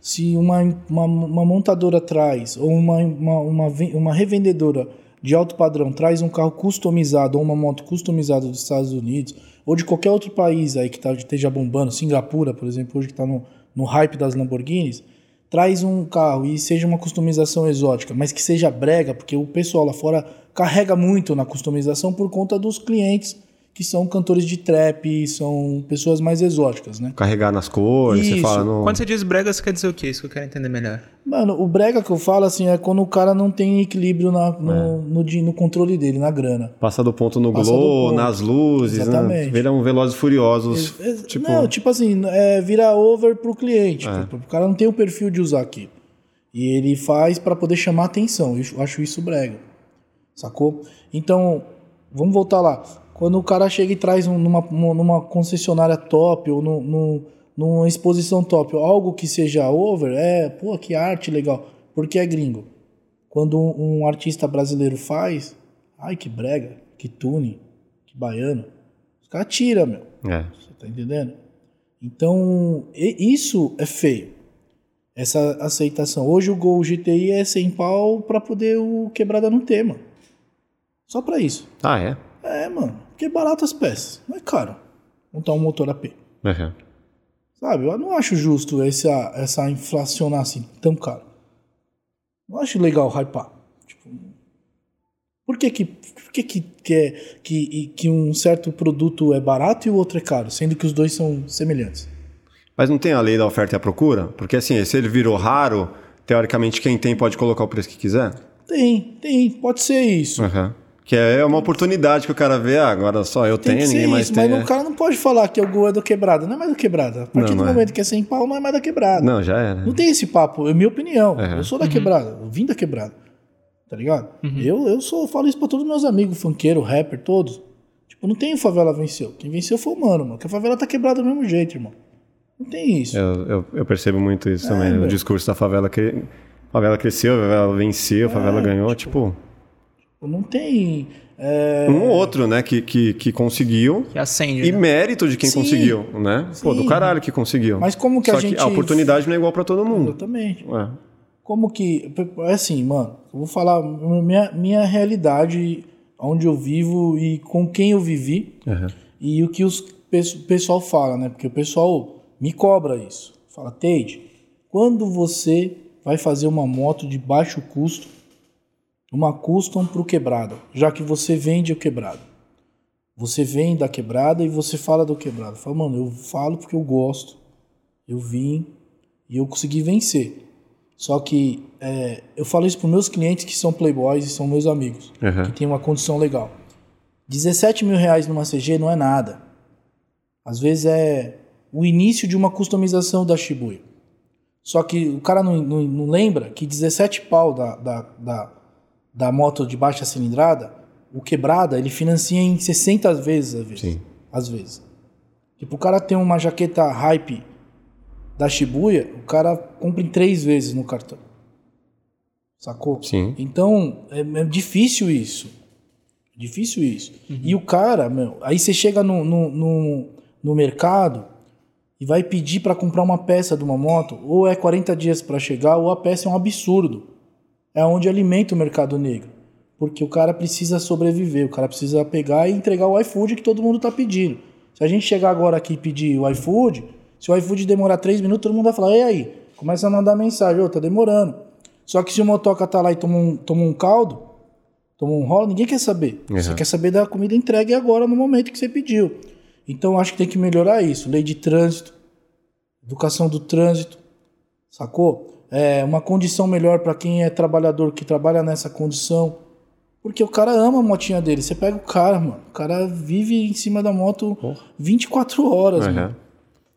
Se uma, uma, uma montadora traz, ou uma, uma, uma, uma revendedora de alto padrão traz um carro customizado ou uma moto customizada dos Estados Unidos ou de qualquer outro país aí que tá, esteja bombando, Singapura, por exemplo, hoje que está no, no hype das Lamborghinis, traz um carro e seja uma customização exótica, mas que seja brega, porque o pessoal lá fora carrega muito na customização por conta dos clientes que são cantores de trap, são pessoas mais exóticas, né? Carregar nas cores, você Isso. fala no. Quando você diz brega, você quer dizer o quê? Isso que eu quero entender melhor. Mano, o brega que eu falo, assim, é quando o cara não tem equilíbrio na- no, no, di- no controle dele, na grana. Passa do ponto no Passa glow, ponto. nas luzes, né? Exatamente. Viram velozes e furiosos. É, tipo, Não, tipo assim, é, vira over pro cliente. É. Tipo, o cara não tem o perfil de usar aquilo. E ele faz pra poder chamar atenção. Eu acho isso brega. Sacou? Então, vamos voltar lá. Quando o cara chega e traz um- numa, numa concessionária top ou no, no- numa exposição top, algo que seja over, é, pô, que arte legal. Porque é gringo. Quando um, um artista brasileiro faz, ai que brega, que tune, que baiano. Os caras tiram, meu. é. Você tá entendendo? Então, isso é feio. Essa aceitação. Hoje o Gol GTI é sem pau pra poder o quebrada não ter, mano. Só pra isso. Ah, é? É, mano. Porque é barato as peças. Não é caro. Montar um motor AP. Uhum. Sabe? Eu não acho justo essa, essa inflacionar assim, tão caro. Não acho legal hypar. Tipo, por que que, por que, que, que, é, que, que um certo produto é barato e o outro é caro, sendo que os dois são semelhantes? Mas não tem a lei da oferta e a procura? Porque assim, se ele virou raro, teoricamente quem tem pode colocar o preço que quiser? Tem, tem, pode ser isso. Uhum. Que é uma oportunidade que o cara vê, ah, agora só eu Tem tenho, que ninguém mais isso, tem. mas é. o cara não pode falar que o gol é do quebrada. Não é mais do quebrada. A partir Não, do é. momento que é sem pau, não é mais da quebrada. Não, já era. Não tem esse papo, é minha opinião. É. Eu sou da quebrada, eu vim da quebrada. Tá ligado? Eu, eu sou, falo isso pra todos os meus amigos, funkeiro, rapper, todos. Tipo, não tem o favela venceu. Quem venceu foi o mano, mano. Porque a favela tá quebrada do mesmo jeito, irmão. Não tem isso. Eu, eu, eu percebo muito isso também. O É, velho. discurso da favela que. A favela cresceu, a favela venceu, a favela É, ganhou. Tipo, Não tem. é, um ou outro, né, que, que, que conseguiu. Que acende. E né? mérito de quem Sim. conseguiu, né? Pô, do Sim. caralho que conseguiu. Mas como que Só a gente. que a oportunidade não é igual pra todo mundo. Exatamente. É. Como que. É assim, mano. Eu vou falar minha, minha realidade, onde eu vivo e com quem eu vivi. Uhum. E o que os o pessoal fala, né? Porque o pessoal me cobra isso. Fala, Teide, quando você vai fazer uma moto de baixo custo, uma custom pro quebrado, já que você vende o quebrado. Você vem da quebrada e você fala do quebrado. Fala, mano, eu falo porque eu gosto. Eu vim e eu consegui vencer. Só que é, eu falo isso para meus clientes que são playboys e são meus amigos Uhum. que tem uma condição legal. 17 mil reais numa CG não é nada. Às vezes é o início de uma customização da Shibuya. Só que o cara não, não- não lembra que 17 pau da, da, da, da moto de baixa cilindrada, o quebrada, ele financia em 60 vezes às vezes. Sim. Às vezes. Tipo, o cara tem uma jaqueta hype da Shibuya, o cara compra em três vezes no cartão. Sacou? Sim. Então, é, é difícil isso. Difícil isso. E o cara, meu, aí você chega no, no, no, no mercado e vai pedir para comprar uma peça de uma moto, ou é 40 dias para chegar, ou a peça é um absurdo. É onde alimenta o mercado negro. Porque o cara precisa sobreviver, o cara precisa pegar e entregar o iFood que todo mundo tá pedindo. Se a gente chegar agora aqui e pedir o iFood, se o iFood demorar 3 minutos, todo mundo vai falar, e aí? Começa a mandar mensagem, ô, tá demorando. Só que se o motoca tá lá e toma um, toma um caldo, toma um rolo, ninguém quer saber. Você Uhum. quer saber da comida entregue agora, no momento que você pediu. Então, acho que tem que melhorar isso. Lei de trânsito, educação do trânsito, sacou? É, uma condição melhor para quem é trabalhador, que trabalha nessa condição. Porque o cara ama a motinha dele. Você pega o cara, mano. O cara vive em cima da moto 24 horas, Uhum. mano.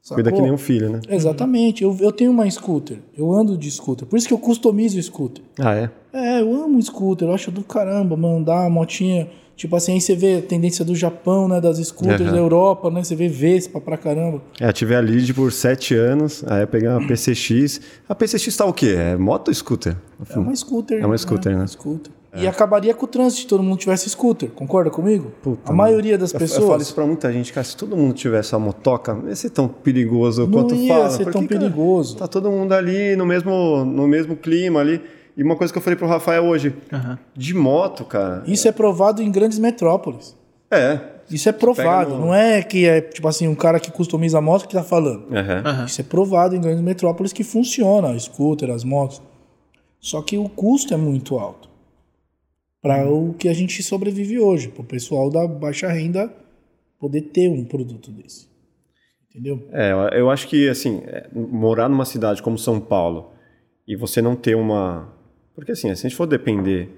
Cuida que Sacou? nem um filho, né? Exatamente. Eu, eu tenho uma scooter. Eu ando de scooter. Por isso que eu customizo o scooter. Ah, é? É, eu amo scooter. Eu acho do caramba, mandar a motinha. Tipo assim, aí você vê a tendência do Japão, né? Das scooters Aham. da Europa, né? Você vê Vespa pra caramba. É, eu tive a lead por sete anos, aí eu peguei uma PCX. A PCX tá o quê? É moto ou scooter? É uma scooter. É uma scooter, né? Scooter. E acabaria com o trânsito se todo mundo tivesse scooter. Concorda comigo? Puta, a maioria das Eu- pessoas. Eu falo isso pra muita gente, cara. Se todo mundo tivesse a motoca, não ia ser tão perigoso Não quanto ia fala. ser porque, tão cara, perigoso. Tá todo mundo ali no mesmo, no mesmo clima ali. E uma coisa que eu falei pro Rafael hoje, Aham. de moto, cara. Isso é provado em grandes metrópoles. É. Isso é provado. No- Não é que é, tipo assim, um cara que customiza a moto que tá falando. Aham. Aham. Isso é provado em grandes metrópoles que funciona, o scooter, as motos. Só que o custo é muito alto. Para o que a gente sobrevive hoje. Para o pessoal da baixa renda poder ter um produto desse. Entendeu? É, eu- eu acho que, assim, é, morar numa cidade como São Paulo e você não ter uma. Porque, assim, se a gente for depender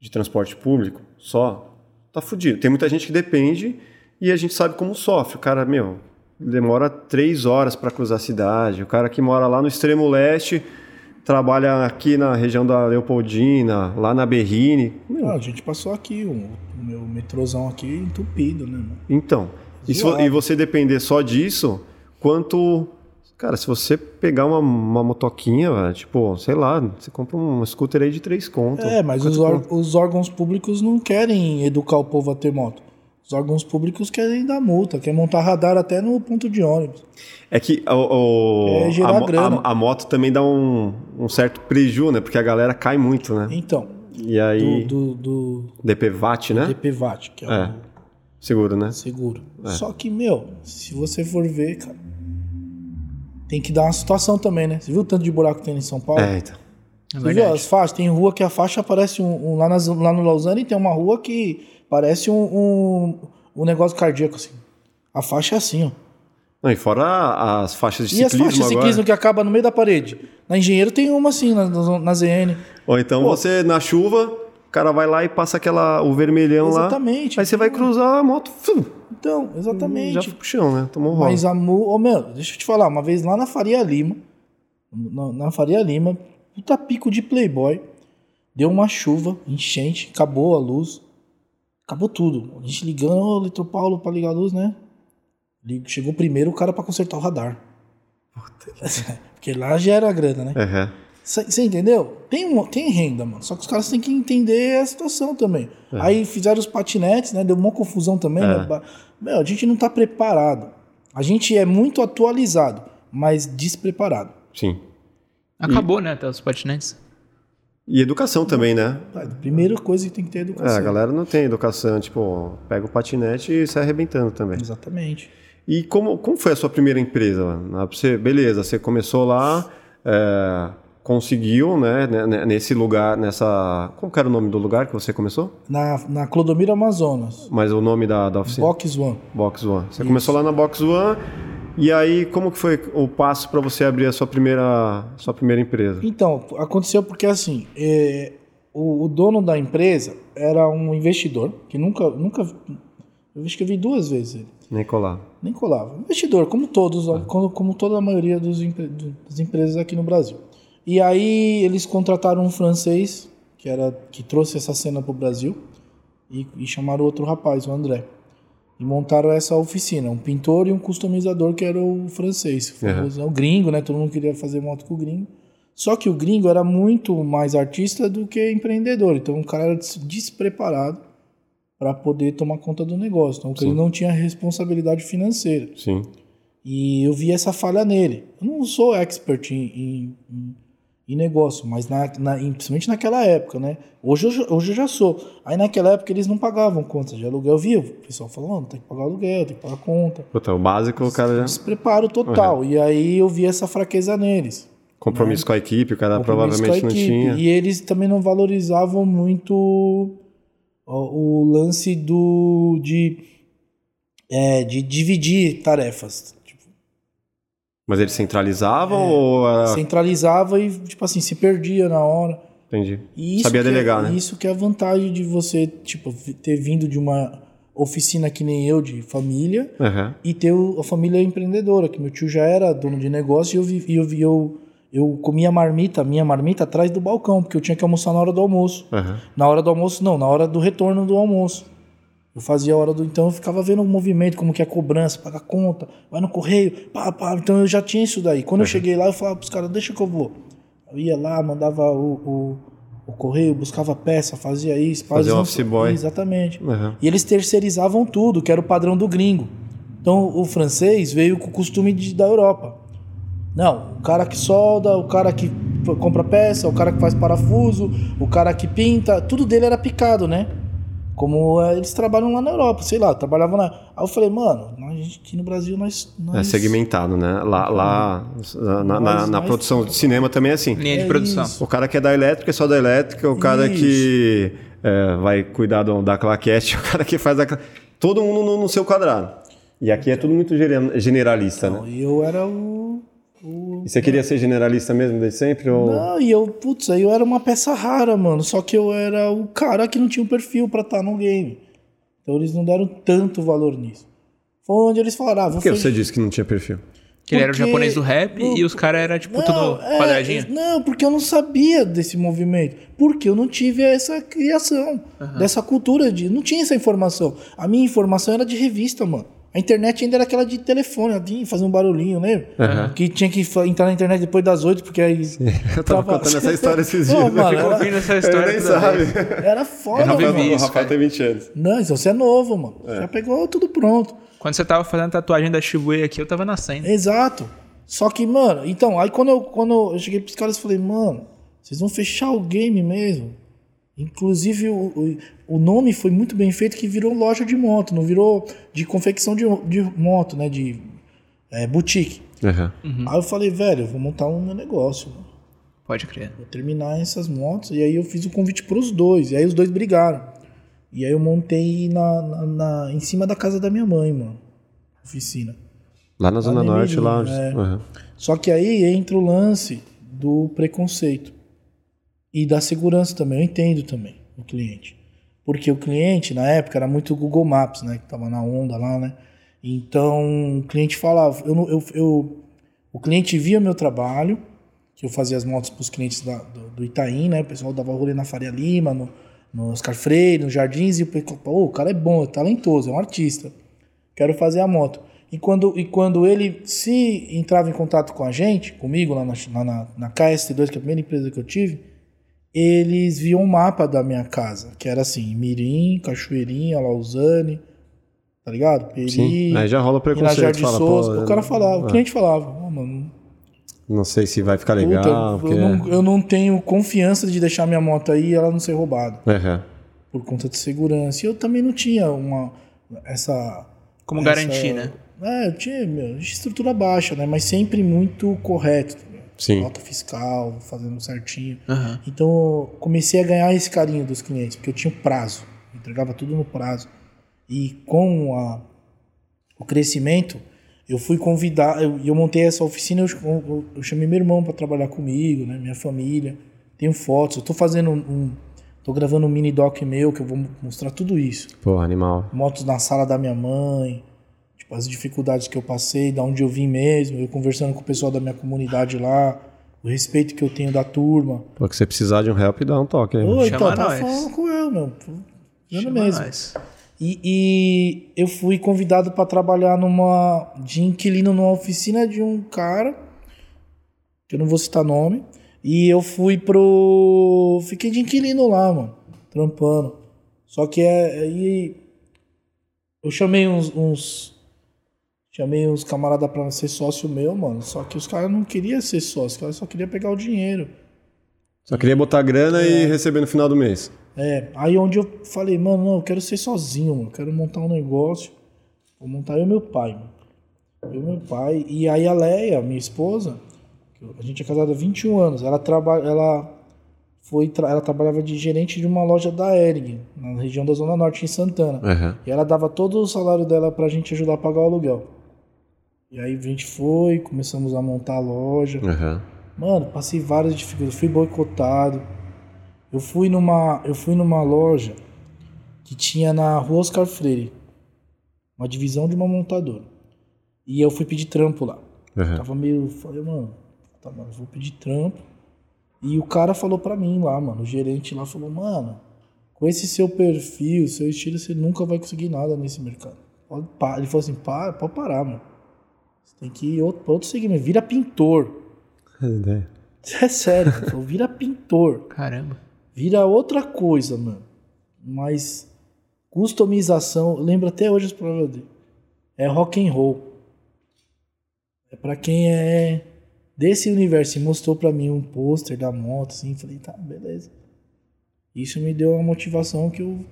de transporte público só, tá fudido. Tem muita gente que depende e a gente sabe como sofre. O cara, meu, demora três horas para cruzar a cidade. O cara que mora lá no extremo leste trabalha aqui na região da Leopoldina, lá na Berrine. Ah, a gente passou aqui, o, meu metrôzão aqui entupido, né, mano? Então, e, se e você depender só disso, quanto. Cara, se você pegar uma, uma motoquinha, tipo, sei lá, você compra um scooter aí de três contos. É, mas os, os órgãos públicos não querem educar o povo a ter moto. Os órgãos públicos querem dar multa, querem montar radar até no ponto de ônibus. É que o, o- É a, a- a moto também dá um, um certo preju, né? Porque a galera cai muito, né? Então, E aí. do, do, do DPVAT, né? DPVAT, que é, É. o Seguro, né? seguro. Só que, meu, se você for ver, cara, tem que dar uma situação também, né? Você viu o tanto de buraco que tem em São Paulo? É, então. É Você viu as faixas? Tem rua que a faixa parece um. um- lá, nas- lá no Lausanne tem uma rua que parece um, um, um negócio cardíaco, assim. A faixa é assim, ó. Não, e fora as faixas de E as ciclismo faixas de ciclismo que acaba no meio da parede? Na Engenheiro tem uma assim, na, na, na ZN. Ou então você, na chuva, o cara vai lá e passa aquela, o vermelhão Exatamente. lá. Aí você vai cruzar a moto, Então, já exatamente. foi pro chão, né? Tomou rolo. Mas a mu... Ô, meu, deixa eu te falar, uma vez lá na Faria Lima, na, na Faria Lima, puta pico de Playboy, deu uma chuva, enchente, acabou a luz, acabou tudo. A gente ligando, ô, Litro Paulo pra ligar a luz, né? Chegou primeiro o cara pra consertar o radar. Porque lá já era grana, né? Uhum. Você entendeu? Tem, uma- tem renda, mano. Só que os caras têm que entender a situação também. Aí fizeram os patinetes, né? Deu uma confusão também. É. né? Meu, a gente não tá preparado. A gente é muito atualizado, mas despreparado. Sim. Acabou, né? Até os patinetes. E educação também, né? A primeira coisa que tem que ter é É, educação. a galera não tem educação, tipo, pega o patinete e sai arrebentando também. Exatamente. E como, como foi a sua primeira empresa? mano? Ah, Você, beleza, você começou lá, é, conseguiu, né, né, né, nesse lugar, nessa... Como era o nome do lugar que você começou? Na, na Clodomiro Amazonas, Mas o nome da, da oficina? Box One. Box One. Você começou lá na Box One, e aí como que foi o passo para você abrir a sua primeira, sua primeira empresa? Então, aconteceu porque assim, é, o, o dono da empresa era um investidor que nunca, nunca, eu acho que eu vi duas vezes ele. Nem colar. Nem colava. Investidor, como todos, como, como toda a maioria dos empre- das empresas aqui no Brasil. E aí eles contrataram um francês que era que trouxe essa cena para o Brasil e, e chamaram outro rapaz, o André. E montaram essa oficina, um pintor e um customizador que era o francês, famoso, o gringo, né? Todo mundo queria fazer moto com o gringo. Só que o gringo era muito mais artista do que empreendedor, então o cara era des- despreparado para poder tomar conta do negócio. Então, ele não tinha responsabilidade financeira. Sim. E eu vi essa falha nele. Eu não sou expert em, em, em- em negócio, mas na, na, principalmente naquela época, né? Hoje eu, já- hoje eu já sou. Aí naquela época eles não pagavam contas de aluguel. Via o pessoal falando, tem que pagar aluguel, tem que pagar conta. Puta, o básico o cara já... Despreparo total. E aí eu vi essa fraqueza neles. Compromisso com a equipe, o cara Compromisso provavelmente com a não tinha. E eles também não valorizavam muito o, o lance do de, é, de dividir tarefas. Mas eles centralizavam ou era... centralizava e, tipo assim, se perdia na hora. Entendi. E isso Sabia é- delegar, né? Isso que é a vantagem de você, tipo, ter vindo de uma oficina que nem eu, de família, Aham. e ter a família empreendedora, que meu tio já era dono de negócio e eu, vi- eu, vi- eu, eu comia marmita, minha marmita, atrás do balcão, porque eu tinha que almoçar na hora do almoço. Aham. Na hora do almoço, não, na hora do retorno do almoço. Eu fazia a hora do. Então eu ficava vendo o movimento, como que é a cobrança, paga conta, vai no correio, pá, pá. Então eu já tinha isso daí. Quando eu cheguei lá, eu falava pros caras, deixa que eu vou. Eu ia lá, mandava o, o, o correio, buscava peça, fazia isso. Fazia eles um office boy. Exatamente. Aham. E eles terceirizavam tudo, que era o padrão do gringo. Então o francês veio com o costume de- da Europa. Não, o cara que solda, o cara que compra peça, o cara que faz parafuso, o cara que pinta, tudo dele era picado, né? Como eh, eles trabalham lá na Europa, sei lá, trabalhavam lá. Aí eu falei, mano, nós, aqui no Brasil nós. É nós segmentado, né? Lá, lá na, na- na- na produção de cinema também é assim. Linha de É produção. isso. O cara que é da elétrica é só da elétrica, o cara Isso. que é, vai cuidar do- da claquete, o cara que faz a. cla- todo mundo no, no seu quadrado. E aqui é tudo muito generalista, né? E eu era o. o- E você queria ser generalista mesmo desde sempre? Ou... Não, e eu, putz, aí eu era uma peça rara, mano. Só que eu era o cara que não tinha um perfil pra estar no game. Então eles não deram tanto valor nisso. Foi onde eles falaram, ah, Por que você disse que não tinha perfil? Que ele era o Porque- japonês do rap Não, e os caras eram, tipo, tudo é, quadradinho. Não, porque eu não sabia desse movimento. Porque eu não tive essa criação, dessa cultura de. Não tinha essa informação. A minha informação era de revista, mano. A internet ainda era aquela de telefone, ela tinha que fazer um barulhinho, lembra? Aham. Que tinha que entrar na internet depois das oito, porque aí. Eu tava contando essa história esses dias. Não, mano, Fico era, ouvindo essa história nem sabe. vez. era foda, Eu não mano. vivi O isso, Rafael tem 20 anos. Não, então você é novo, mano. É. Já pegou tudo pronto. Quando você tava fazendo tatuagem da Shibuya aqui, eu tava nascendo. Exato. Só que, mano, então, aí quando eu, quando eu cheguei pros caras e falei, mano, vocês vão fechar o game mesmo. Inclusive, o, o, o nome foi muito bem feito que virou loja de moto, não virou de confecção de, de moto, né? De é, boutique. Aham. Aí eu falei, velho, eu vou montar um meu negócio. mano. Pode crer. Vou terminar essas motos. E aí eu fiz o convite pros dois. E aí os dois brigaram. E aí eu montei na, na, na- em cima da casa da minha mãe, mano. Oficina. Lá na Zona Norte, lá. onde- é. Aham. Só que aí entra o lance do preconceito e da segurança também. Eu entendo também o cliente. Porque o cliente, na época, era muito Google Maps, né? Que tava na onda lá, né? Então, o cliente falava... Eu, eu, eu- o cliente via meu trabalho, que eu fazia as motos para os clientes da- do, do Itaim, né? O pessoal dava rolê na Faria Lima, no, no Oscar Freire, nos Jardins, e o pessoal, pô, o cara é bom, é talentoso, é um artista. Quero fazer a moto. E quando, e quando ele se entrava em contato com a gente, comigo lá na, na, na KST2, que é a primeira empresa que eu tive, eles viam um mapa da minha casa, que era assim, Mirim, Cachoeirinha, Lausanne, tá ligado? Peri, Sim. Aí já rola o preconceito. Fala, Souza. pô, o cara falava, o ah, cliente falava, "Ó, mano, Não sei se vai ficar puta, legal. eu, porque... não, eu não tenho confiança de deixar minha moto aí e ela não ser roubada, Aham. por conta de segurança. E eu também não tinha uma, essa... Como essa- garantir, né? É, eu tinha meu, estrutura baixa, né? Mas sempre muito correto. Sim. Nota fiscal, fazendo certinho. Aham. Então comecei a ganhar esse carinho dos clientes, porque eu tinha prazo. eu Entregava tudo no prazo. E com a- o crescimento, eu fui convidar, eu, eu montei essa oficina, eu, eu- chamei meu irmão para trabalhar comigo, né? Minha família. Tenho fotos, eu tô fazendo um. um- tô gravando um mini doc meu que eu vou mostrar tudo isso Pô, animal. motos na sala da minha mãe, tipo, as dificuldades que eu passei, da onde eu vim mesmo, eu conversando com o pessoal da minha comunidade lá, o respeito que eu tenho da turma. Pô, que você precisar de um help, dá um toque aí. Ô, Chama então, tá nós. falando com eu, meu. Vendo Chama mesmo. nós. E, e eu fui convidado para trabalhar numa de inquilino numa oficina de um cara que eu não vou citar nome. E eu fui pro fiquei de inquilino lá, mano, trampando. Só que é aí eu chamei uns, uns chamei uns camaradas para ser sócio meu, mano. Só que os caras não queriam ser sócio, os caras só queriam pegar o dinheiro. Só queria botar grana e receber no final do mês. É, aí onde eu falei, mano, não, eu quero ser sozinho, mano. eu Quero montar um negócio. Vou montar eu e meu pai, mano. Eu e meu pai. E aí a Leia, minha esposa, a gente é casado há 21 anos, ela trabalha. Ela foi. Ela trabalhava de gerente de uma loja da Ering, na região da Zona Norte, em Santana. Aham. E ela dava todo o salário dela pra gente ajudar a pagar o aluguel. E aí a gente foi, começamos a montar a loja. Aham. Mano, passei várias dificuldades, fui boicotado. Eu fui numa, eu fui numa loja que tinha na Rua Oscar Freire, uma divisão de uma montadora. E eu fui pedir trampo lá. Aham. Tava meio, falei, mano, tá, mano, vou pedir trampo. E o cara falou pra mim lá, mano, o gerente lá falou, mano, com esse seu perfil, seu estilo, você nunca vai conseguir nada nesse mercado. Pode pa-" Ele falou assim, para, pode parar, mano. Você tem que ir outro, pra outro segmento, vira pintor. Ideia. É sério, falou, vira pintor. Caramba. Vira outra coisa, mano. Mas customização, eu lembro até hoje as provas dele. É rock and roll. É pra quem é desse universo. E mostrou pra mim um pôster da moto, assim. Falei, tá, beleza. Isso me deu uma motivação que eu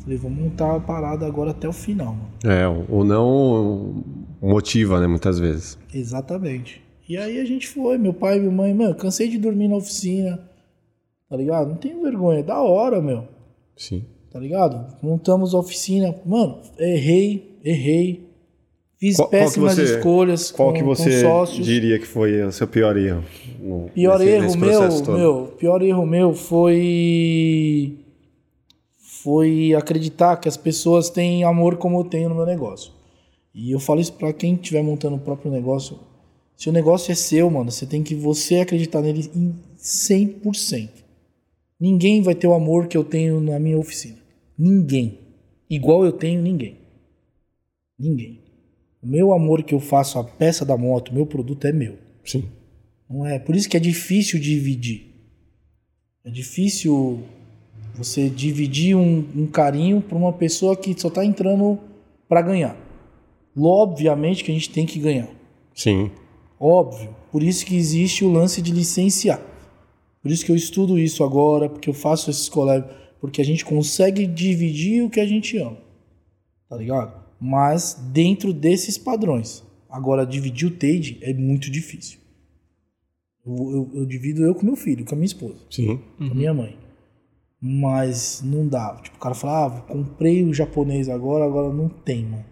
falei, vou montar a parada agora até o final, mano. É, ou não motiva, né, muitas vezes. Exatamente. E aí a gente foi, meu pai e minha mãe, mano, cansei de dormir na oficina. Tá ligado? Não tenho vergonha, é da hora, meu. Sim. tá ligado? Montamos a oficina. Mano, errei, errei. Fiz Qual- qual péssimas você- escolhas Qual com, que você diria que foi o seu pior erro? no- Pior nesse- erro nesse meu, todo? meu, pior erro meu foi foi acreditar que as pessoas têm amor como eu tenho no meu negócio. E eu falo isso pra quem estiver montando o próprio negócio. Se o negócio é seu, mano, você tem que você acreditar nele em 100%. Ninguém vai ter o amor que eu tenho na minha oficina. Ninguém. Igual eu tenho ninguém. Ninguém. O meu amor que eu faço a peça da moto, o meu produto é meu. Sim. Não é? Por isso que é difícil dividir. É difícil você dividir um, um carinho para uma pessoa que só tá entrando para ganhar. Obviamente que a gente tem que ganhar. Sim. Óbvio. Por isso que existe o lance de licenciar. Por isso que eu estudo isso agora, porque eu faço esses colégios, porque a gente consegue dividir o que a gente ama. Tá ligado? Mas dentro desses padrões. Agora, dividir o TADE é muito difícil. Eu, eu- eu divido eu com meu filho, com a minha esposa, Sim. com a minha mãe. Mas não dá. Tipo, o cara fala, ah, comprei o japonês agora, agora não tem, mano.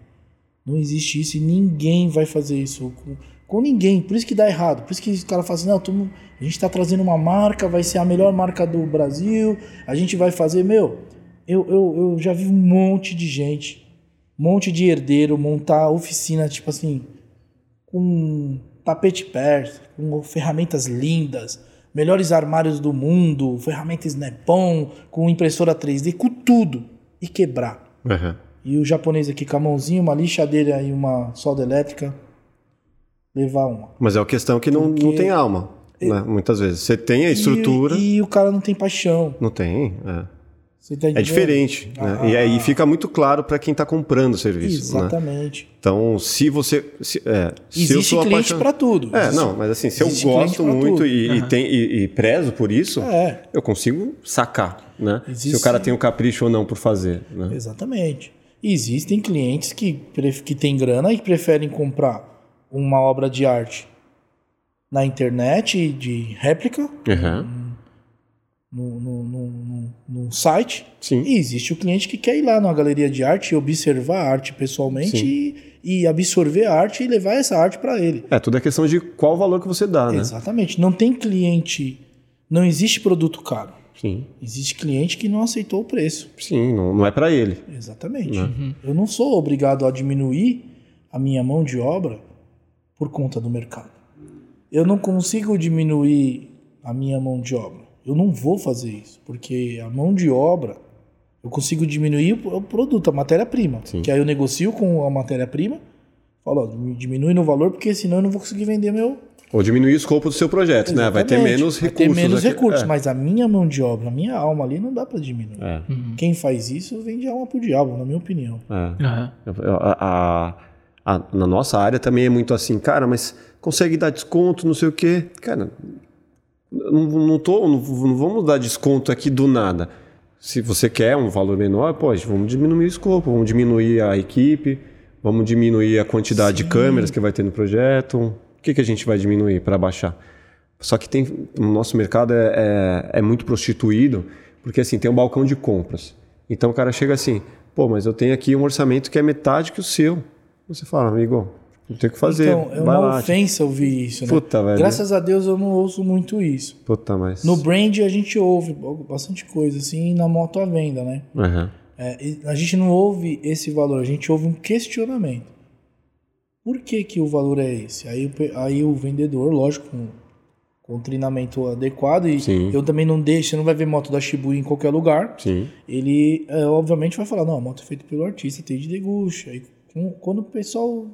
Não existe isso e ninguém vai fazer isso com, com ninguém. Por isso que dá errado. Por isso que os caras falam assim, não, tamo- a gente tá trazendo uma marca, vai ser a melhor marca do Brasil, a gente vai fazer, meu, eu, eu, eu já vi um monte de gente, um monte de herdeiro montar oficina, tipo assim, com tapete persa, com ferramentas lindas, melhores armários do mundo, ferramentas Snap-on, com impressora 3D, com tudo, e quebrar. Aham. E o japonês aqui com a mãozinha, uma lixadeira e uma solda elétrica, levar uma. Mas é uma questão que não, Porque- não tem alma, né? Muitas vezes. Você tem a estrutura, E, e o cara não tem paixão. não tem. É, Você tá É diferente, né? Ah, E aí ah, fica muito claro para quem está comprando o serviço, né? Exatamente. Então, se você... Se, é, se eu Existe sou cliente apaixon- pra tudo. É, Existe- não, mas assim, se eu existe cliente gosto muito e, e tem, e, e prezo por isso, É, eu consigo sacar, né? Se Existe- o cara tem o capricho ou não por fazer, né? exatamente. Existem clientes que, que têm grana e preferem comprar uma obra de arte na internet de réplica, Aham. no, no, no, no- num site. Sim. E existe o cliente que quer ir lá numa galeria de arte e observar a arte pessoalmente e, e absorver a arte e levar essa arte para ele. É, tudo é questão de qual valor que você dá, né? Exatamente. Não tem cliente. Não existe produto caro. Sim. Existe cliente que não aceitou o preço. Sim, não, não é para ele. Exatamente. Né? Eu não sou obrigado a diminuir a minha mão de obra por conta do mercado. Eu não consigo diminuir a minha mão de obra. Eu não vou fazer isso, porque a mão de obra eu consigo diminuir o produto, a matéria-prima. Que aí eu negocio com a matéria-prima, falo, ó, diminui no valor, porque senão eu não vou conseguir vender meu. Ou diminuir o escopo do seu projeto, né? Vai ter Exatamente. menos Vai recursos. ter menos aqui. recursos, É. mas a minha mão de obra, a minha alma ali não dá para diminuir. É, Quem faz isso vende alma pro diabo, na minha opinião. é. Aham. A- a- a- na nossa área também é muito assim, cara, mas consegue dar desconto, não sei o quê. Cara, não, não, tô, não, não vamos dar desconto aqui do nada. Se você quer um valor menor, pode, vamos diminuir o escopo, vamos diminuir a equipe, vamos diminuir a quantidade de câmeras que vai ter no projeto. Que, que a gente vai diminuir para baixar? Só que tem, o nosso mercado é, é, é muito prostituído, porque assim, tem um balcão de compras. Então o cara chega assim, pô, mas eu tenho aqui um orçamento que é metade que o seu. Você fala, amigo, não tem o que fazer. Então, é uma lá. ofensa ouvir isso, né? Puta, velho. Graças a Deus eu não ouço muito isso. Puta, mas... No brand a gente ouve bastante coisa, assim, na moto à venda, né? Aham. É, a gente não ouve esse valor, a gente ouve um questionamento. Por que, que o valor é esse? Aí, aí o vendedor, lógico, com, com o treinamento adequado, e Sim. eu também não deixo, você não vai ver moto da Shibuya em qualquer lugar. Sim. ele é, obviamente vai falar, não, a moto é feita pelo artista, tem de degusta. Aí com- quando o pessoal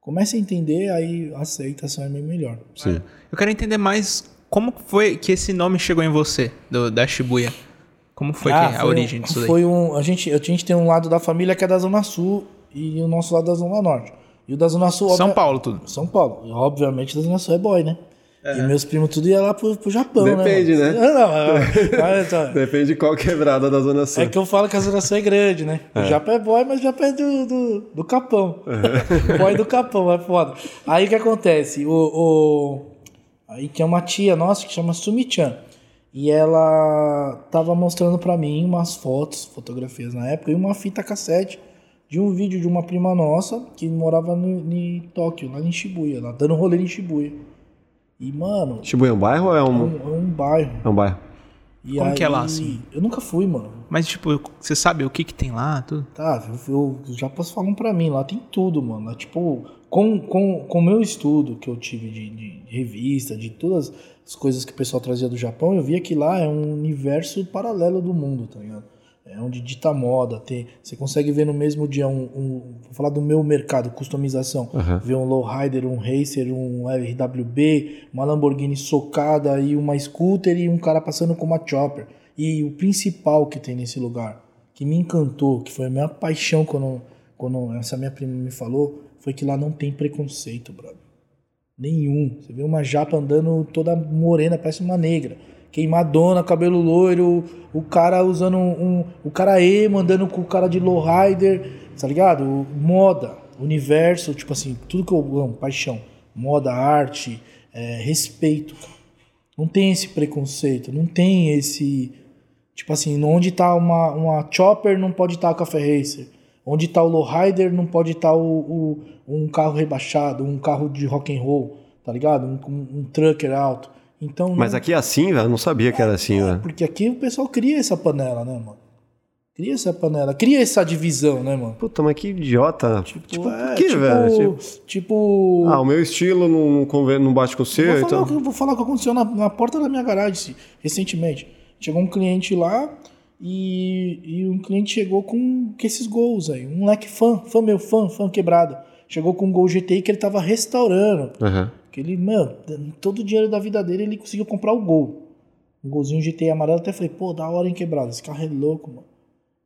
começa a entender, aí a aceitação é bem melhor. Sim. Eu quero entender mais como foi que esse nome chegou em você, do, da Shibuya. Como foi Ah, que, a origem disso daí? Foi um, a gente, a gente tem um lado da família que é da Zona Sul e o nosso lado da Zona Norte. E o da Zona Sul... São Paulo, tudo. São Paulo. E, obviamente da Zona Sul é boy, né? E meus primos tudo ia lá pro, pro Japão, Depende, né? né? Não, não, mas, ó, Depende de qual quebrada da Zona Sul. É que eu falo que a Zona Sul é grande, né? O Japa é boy, mas o Japa é do, do, do Capão. boy do Capão, é foda. Aí o que acontece? O, o- Aí tem uma tia nossa que chama Sumi-chan. E ela tava mostrando pra mim umas fotos, fotografias na época, e uma fita cassete de um vídeo de uma prima nossa que morava no, em Tóquio, lá em Shibuya, lá dando rolê em Shibuya. E, mano, Shibuya é um bairro ou é é um, um, é um bairro. é um bairro? E Como que é lá, aí- assim? Eu nunca fui, mano. Mas, tipo, você sabe o que que tem lá, tudo? Tá, eu, eu já posso falar um pra mim, lá tem tudo, mano. Lá, tipo, com, com, com o meu estudo que eu tive de, de- de revista, de todas as coisas que o pessoal trazia do Japão, eu via que lá é um universo paralelo do mundo, tá ligado? É onde dita moda, tem, você consegue ver no mesmo dia um, um- Vou falar do meu mercado, customização. Aham. Ver um lowrider, um racer, um RWB, uma Lamborghini socada e uma scooter e um cara passando com uma chopper. E o principal que tem nesse lugar, que me encantou, que foi a minha paixão quando, quando essa minha prima me falou, foi que lá não tem preconceito, brother. Nenhum. Você vê uma japa andando toda morena, parece uma negra. Queimadona, cabelo loiro, o cara usando um. um- o cara emo andando com o cara de lowrider, tá ligado? Moda, universo, tipo assim, tudo que eu amo, paixão. Moda, arte, é, respeito. Não tem esse preconceito, não tem esse. Tipo assim, onde tá uma, uma chopper não pode estar o café racer. Onde tá o lowrider não pode estar o, o- um carro rebaixado, um carro de rock and roll, tá ligado? Um, um, um trucker alto. Então, Mas não- aqui é assim, velho? Eu não sabia que era assim, velho. porque aqui o pessoal cria essa panela, né, mano? Cria essa panela, cria essa divisão, né, mano? Puta, mas que idiota. Tipo, é, por que, tipo, velho? Tipo, tipo ah, o meu estilo não, não, convém- não bate com o seu, Vou falar, então... o que, vou falar o que aconteceu na, na porta da minha garagem recentemente. Chegou um cliente lá e, e um cliente chegou com, com esses gols aí. Um moleque fã, fã meu, fã, fã quebrado. Chegou com um gol GTI que ele tava restaurando. Aham. Que ele, mano, todo o dinheiro da vida dele ele conseguiu comprar o gol. Um golzinho GTI amarelo. Até falei, pô, da hora, hein, quebrado. Esse carro é louco, mano.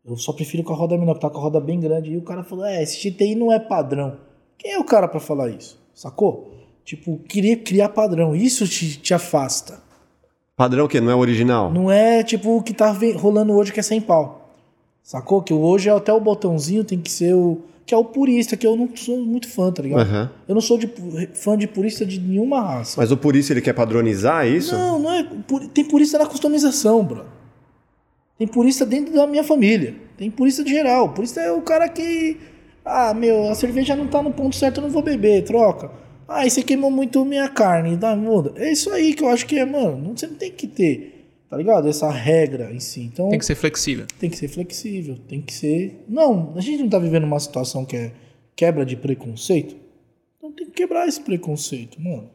Eu só prefiro com a roda menor, que tá com a roda bem grande. E o cara falou, é, esse GTI não é padrão. Quem é o cara pra falar isso? Sacou? Tipo, queria criar padrão. Isso te, te afasta. Padrão o quê? Não é original? Não é tipo o que tá rolando hoje que é sem pau. Sacou? Que hoje é até o botãozinho tem que ser o. Que é o purista, que eu não sou muito fã, tá ligado? Aham. Eu não sou de, fã de purista de nenhuma raça. Mas o por isso ele quer padronizar isso? Não, não é. Tem purista na customização, bro. Tem purista dentro da minha família. Tem purista de geral. Purista é o cara que. Ah, meu, a cerveja não tá no ponto certo, eu não vou beber, troca. Ah, você queimou muito minha carne, dá, muda. É isso aí que eu acho que é, mano. Você não tem que ter, tá ligado? Essa regra em si. Então, Tem que ser flexível. tem que ser flexível, tem que ser. Não, a gente não tá vivendo uma situação que é quebra de preconceito. Então tem que quebrar esse preconceito, mano.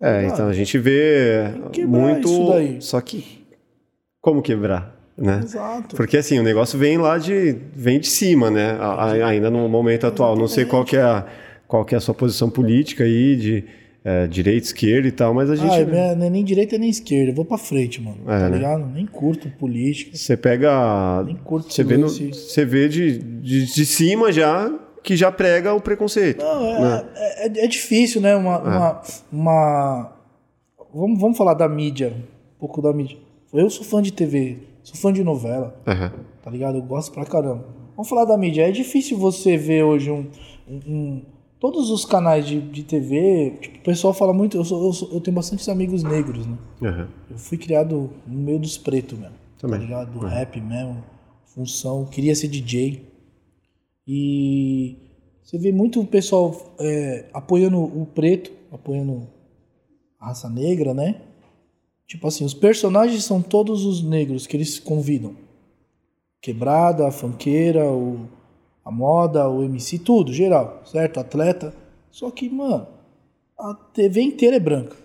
É, então a gente vê que quebrar muito. isso daí. Só que. Como quebrar? Né? Exato. Porque assim, o negócio vem lá de. vem de cima, né? A- a- ainda no momento atual. Não sei qual que é a, qual que é a sua posição política aí, de é, direita, esquerda e tal, mas a gente. Ah, não é nem direita nem esquerda, eu vou pra frente, mano. É, tá né? ligado? Nem curto política. Você pega. Nem curto Você vê, no- você vê de, de, de cima já que já prega o preconceito. Não, é, né? é, é- é difícil, né? Uma, uma, uma- Vamos, vamos falar da mídia, um pouco da mídia. Eu sou fã de TV, sou fã de novela, Aham. tá ligado? Eu gosto pra caramba. Vamos falar da mídia. É difícil você ver hoje um. um- um- todos os canais de, de TV, tipo, o pessoal fala muito. Eu, sou- eu, sou- eu tenho bastantes amigos negros, né? aham. Eu fui criado no meio dos pretos mesmo. Também. Tá ligado? Do rap mesmo. Função. Queria ser DJ. E você vê muito o pessoal é, apoiando o preto, apoiando a raça negra, né? Tipo assim, os personagens são todos os negros que eles convidam. Quebrada, a funkeira, o, a moda, o MC, tudo, geral, certo? Atleta. Só que, mano, a TV inteira é branca.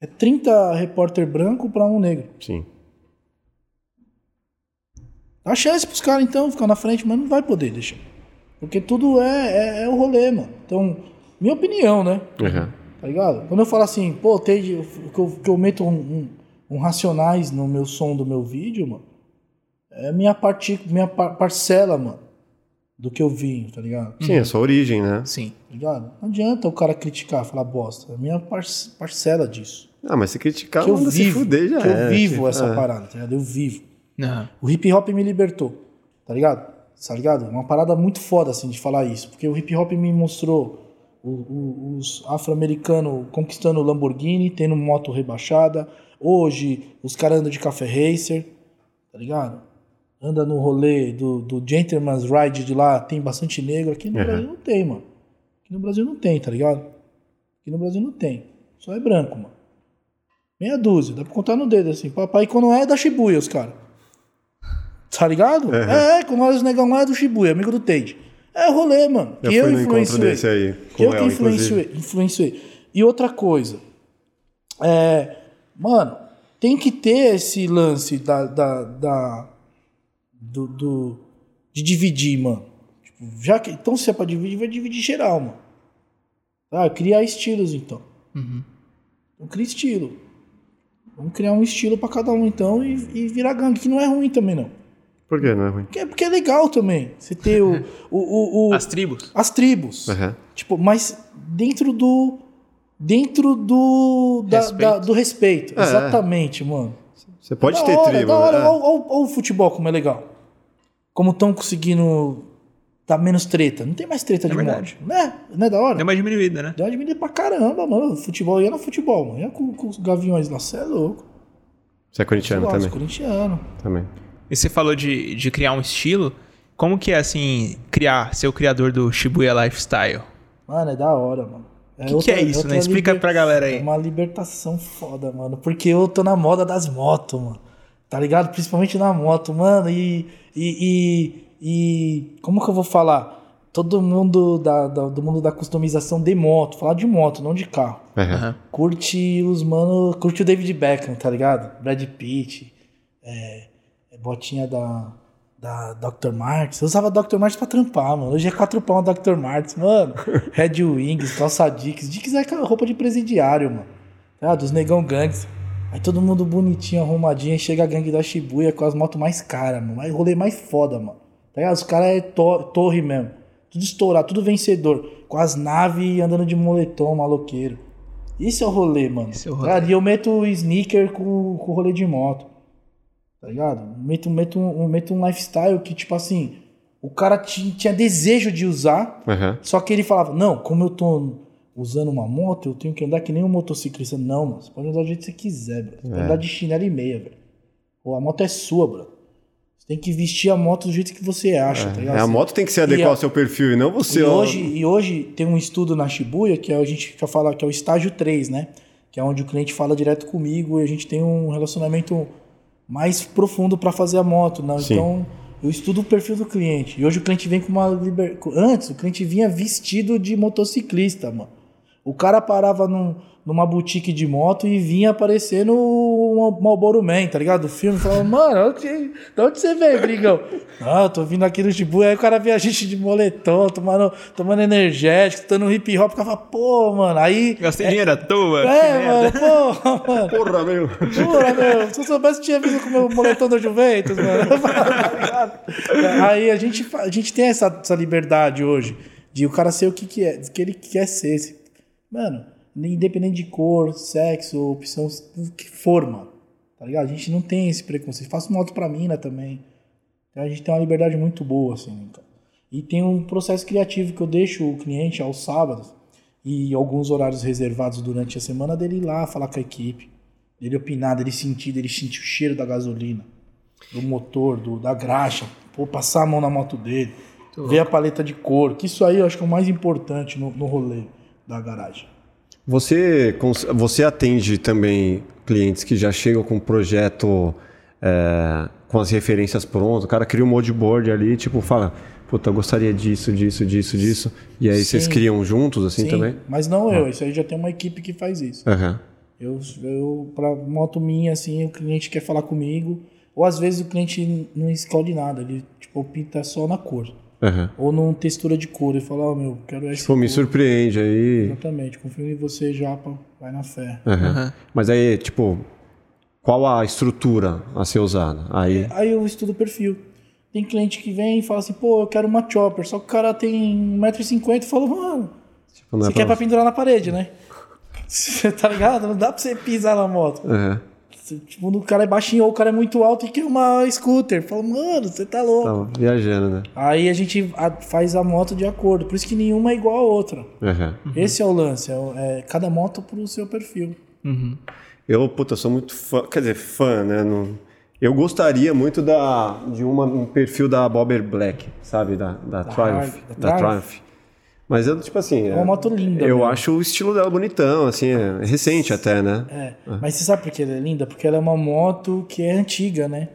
É 30 repórter branco pra um negro. Sim. Dá chance pros caras então ficar na frente, mas não vai poder deixar. Porque tudo é, é, é o rolê, mano. Então, minha opinião, né? Aham. Tá ligado? Quando eu falo assim, pô, tem que, eu, que eu meto um, um, um racionais no meu som do meu vídeo, mano, é minha, parti, minha par- parcela, mano, do que eu vi, tá ligado? Sim, é sua origem, né? Sim. Tá ligado? Não adianta o cara criticar, falar bosta. É minha par- parcela disso. Ah, mas se criticar, Que eu vivo, fuder já que eu era, vivo tipo, essa é. parada, tá ligado? Eu vivo. Aham. O hip hop me libertou, tá ligado? Tá ligado? Uma parada muito foda, assim, de falar isso. Porque o hip hop me mostrou o- o- os afro-americanos conquistando Lamborghini, tendo moto rebaixada. Hoje, os caras andam de café racer, tá ligado? Anda no rolê do, do Gentleman's Ride de lá, tem bastante negro. Aqui no Uhum. Brasil não tem, mano. Aqui no Brasil não tem, tá ligado? Aqui no Brasil não tem. Só é branco, mano. Meia dúzia, dá pra contar no dedo assim. Papai, quando é, é da Shibuya, os caras. Tá ligado? É, é, quando nós os negão lá é do Shibuya, amigo do Tate. É rolê, mano. Eu que eu influenciei. aí, Que eu que influenciei, influenciei. E outra coisa. É, mano, tem que ter esse lance da, da, da- do, do- de dividir, mano. Tipo, já que, então, se é pra dividir, vai dividir geral, mano. Ah, criar estilos, então. Uhum. Então, cria estilo. Vamos criar um estilo pra cada um, então, e, e virar gangue, que não é ruim também, não. Por que não é ruim? Porque, é- porque é legal também. Você ter o, o, o, o- As tribos. as tribos. Aham. Tipo, mas dentro do. Dentro do. da- Respeito. da- do respeito. É. Exatamente, mano. Você pode Da ter hora, tribo. Da hora. né? Olha, olha- olha o futebol como é legal. Como estão conseguindo. Tá menos treta. Não tem mais treta de verdade. moto. Né? Não é da hora? Deu uma diminuída, né? Deu uma diminuída pra caramba, mano. Futebol ia no futebol, mano. Ia com, com os gaviões lá. Você é louco. Você é corintiano Gosto, também. corintiano. também. E você falou de, de criar um estilo. Como que é, assim, criar, ser o criador do Shibuya Lifestyle? Mano, é da hora, mano. O que, que é isso, né? Explica pra galera É aí. uma libertação foda, mano. Porque eu tô na moda das motos, mano. Tá ligado? Principalmente na moto, mano. E. E. E. e- como que eu vou falar? Todo mundo da, da- do mundo da customização de moto. Falar de moto, não de carro. Aham. Curte os mano. Curte o David Beckham, tá ligado? Brad Pitt. É, é botinha da. Da Dr. Martens. Eu usava Dr. Martens pra trampar, mano. Hoje é quatro pau a Dr. Martens, mano. Red Wings, calça Dicks. Dicks é aquela roupa de presidiário, mano. Ah, dos negão gangues. Aí todo mundo bonitinho, arrumadinho. Aí chega a gangue da Shibuya com as motos mais caras, mano. Mais rolê mais foda, mano. Tá ligado? Os caras é to- torre mesmo. Tudo estourado, tudo vencedor. Com as naves andando de moletom, maloqueiro. Esse é o rolê, mano. Esse é o rolê. Tá? E eu meto sneaker com, com rolê de moto. Tá ligado? Meto, meto, um, meto um lifestyle que, tipo assim, o cara ti- tinha desejo de usar, Aham. só que ele falava, não, como eu tô usando uma moto, eu tenho que andar que nem um motociclista. Não, mano, você pode andar do jeito que você quiser, bro. Você pode É. andar de chinelo e meia, velho. Pô, a moto é sua, bro. Você tem que vestir a moto do jeito que você acha, tá ligado? É, a moto tem que se adequar a- ao seu perfil e não você. e ó. hoje, e hoje tem um estudo na Shibuya que a gente já fala que é o estágio 3, né? Que é onde o cliente fala direto comigo e a gente tem um relacionamento mais profundo para fazer a moto, né? Então, eu estudo o perfil do cliente. E hoje o cliente vem com uma liber... antes o cliente vinha vestido de motociclista, mano. O cara parava num, numa boutique de moto e vinha aparecer no Marlboro Man, tá ligado? O filme falava, mano, onde, de onde você veio, brigão? Ah, eu tô vindo aqui no Shibuya, aí o cara via a gente de moletom, tomando, tomando energético, dando hip hop, ficava, pô, mano, aí... Gastei dinheiro à toa. É, mano, pô, mano. Porra, meu. Jura, meu. Se eu soubesse que tinha vindo com o meu moletom da Juventus, mano. Tá ligado? Aí a gente, a gente tem essa, essa liberdade hoje de o cara ser o que, que é, o que ele quer ser. Mano, independente de cor, sexo, opção, que for, mano. Tá ligado? A gente não tem esse preconceito. Faço moto pra mina também. Então a gente tem uma liberdade muito boa, assim, cara. E tem um processo criativo que eu deixo o cliente aos sábados e alguns horários reservados durante a semana dele ir lá falar com a equipe, dele opinar, dele sentir, dele sentir o cheiro da gasolina, do motor, do, da graxa, pô, passar a mão na moto dele, ver a paleta de cor, que isso aí eu acho que é o mais importante no, no rolê da garagem. Você, você atende também clientes que já chegam com um projeto é, com as referências prontas. O cara cria um moodboard ali, tipo, fala, puta, eu gostaria disso, disso, disso, disso. E aí vocês Sim. criam juntos, assim, Sim, também? mas não eu, isso aí já tem uma equipe que faz isso. Aham. Eu, eu para moto minha, assim, o cliente quer falar comigo, ou às vezes o cliente não escolhe nada, ele tipo opta só na cor, Aham. ou numa textura de cor, ele fala, ó, meu, quero essa Tipo, me surpreende aí. Exatamente, confio em você, Japa, vai na fé. Aham. Aham. Mas aí, tipo, qual a estrutura a ser usada? Aí. Aí eu estudo o perfil. Tem cliente que vem e fala assim, pô, eu quero uma chopper, só que o cara tem 1,50m e fala, mano, tipo, é você quer pra pendurar na parede, né? Você tá ligado? Não dá pra você pisar na moto. Aham. Tipo, o cara é baixinho ou o cara é muito alto e quer uma scooter. Fala, mano, você tá louco. Tava viajando, né? Aí a gente faz a moto de acordo. Por isso que nenhuma é igual a outra. Aham. Esse é o lance. É, é cada moto pro seu perfil. Uhum. Eu, puta, sou muito fã, quer dizer, fã, né? Não- eu gostaria muito da, de uma, um perfil da Bobber Black, sabe? Da, da, Triumph. Harley, da Da Triumph. Triumph. Mas eu, tipo assim. É uma moto linda. Eu mesmo. acho o estilo dela bonitão, assim, é recente até, né? É. Mas você sabe por que ela é linda? Porque ela é uma moto que é antiga, né?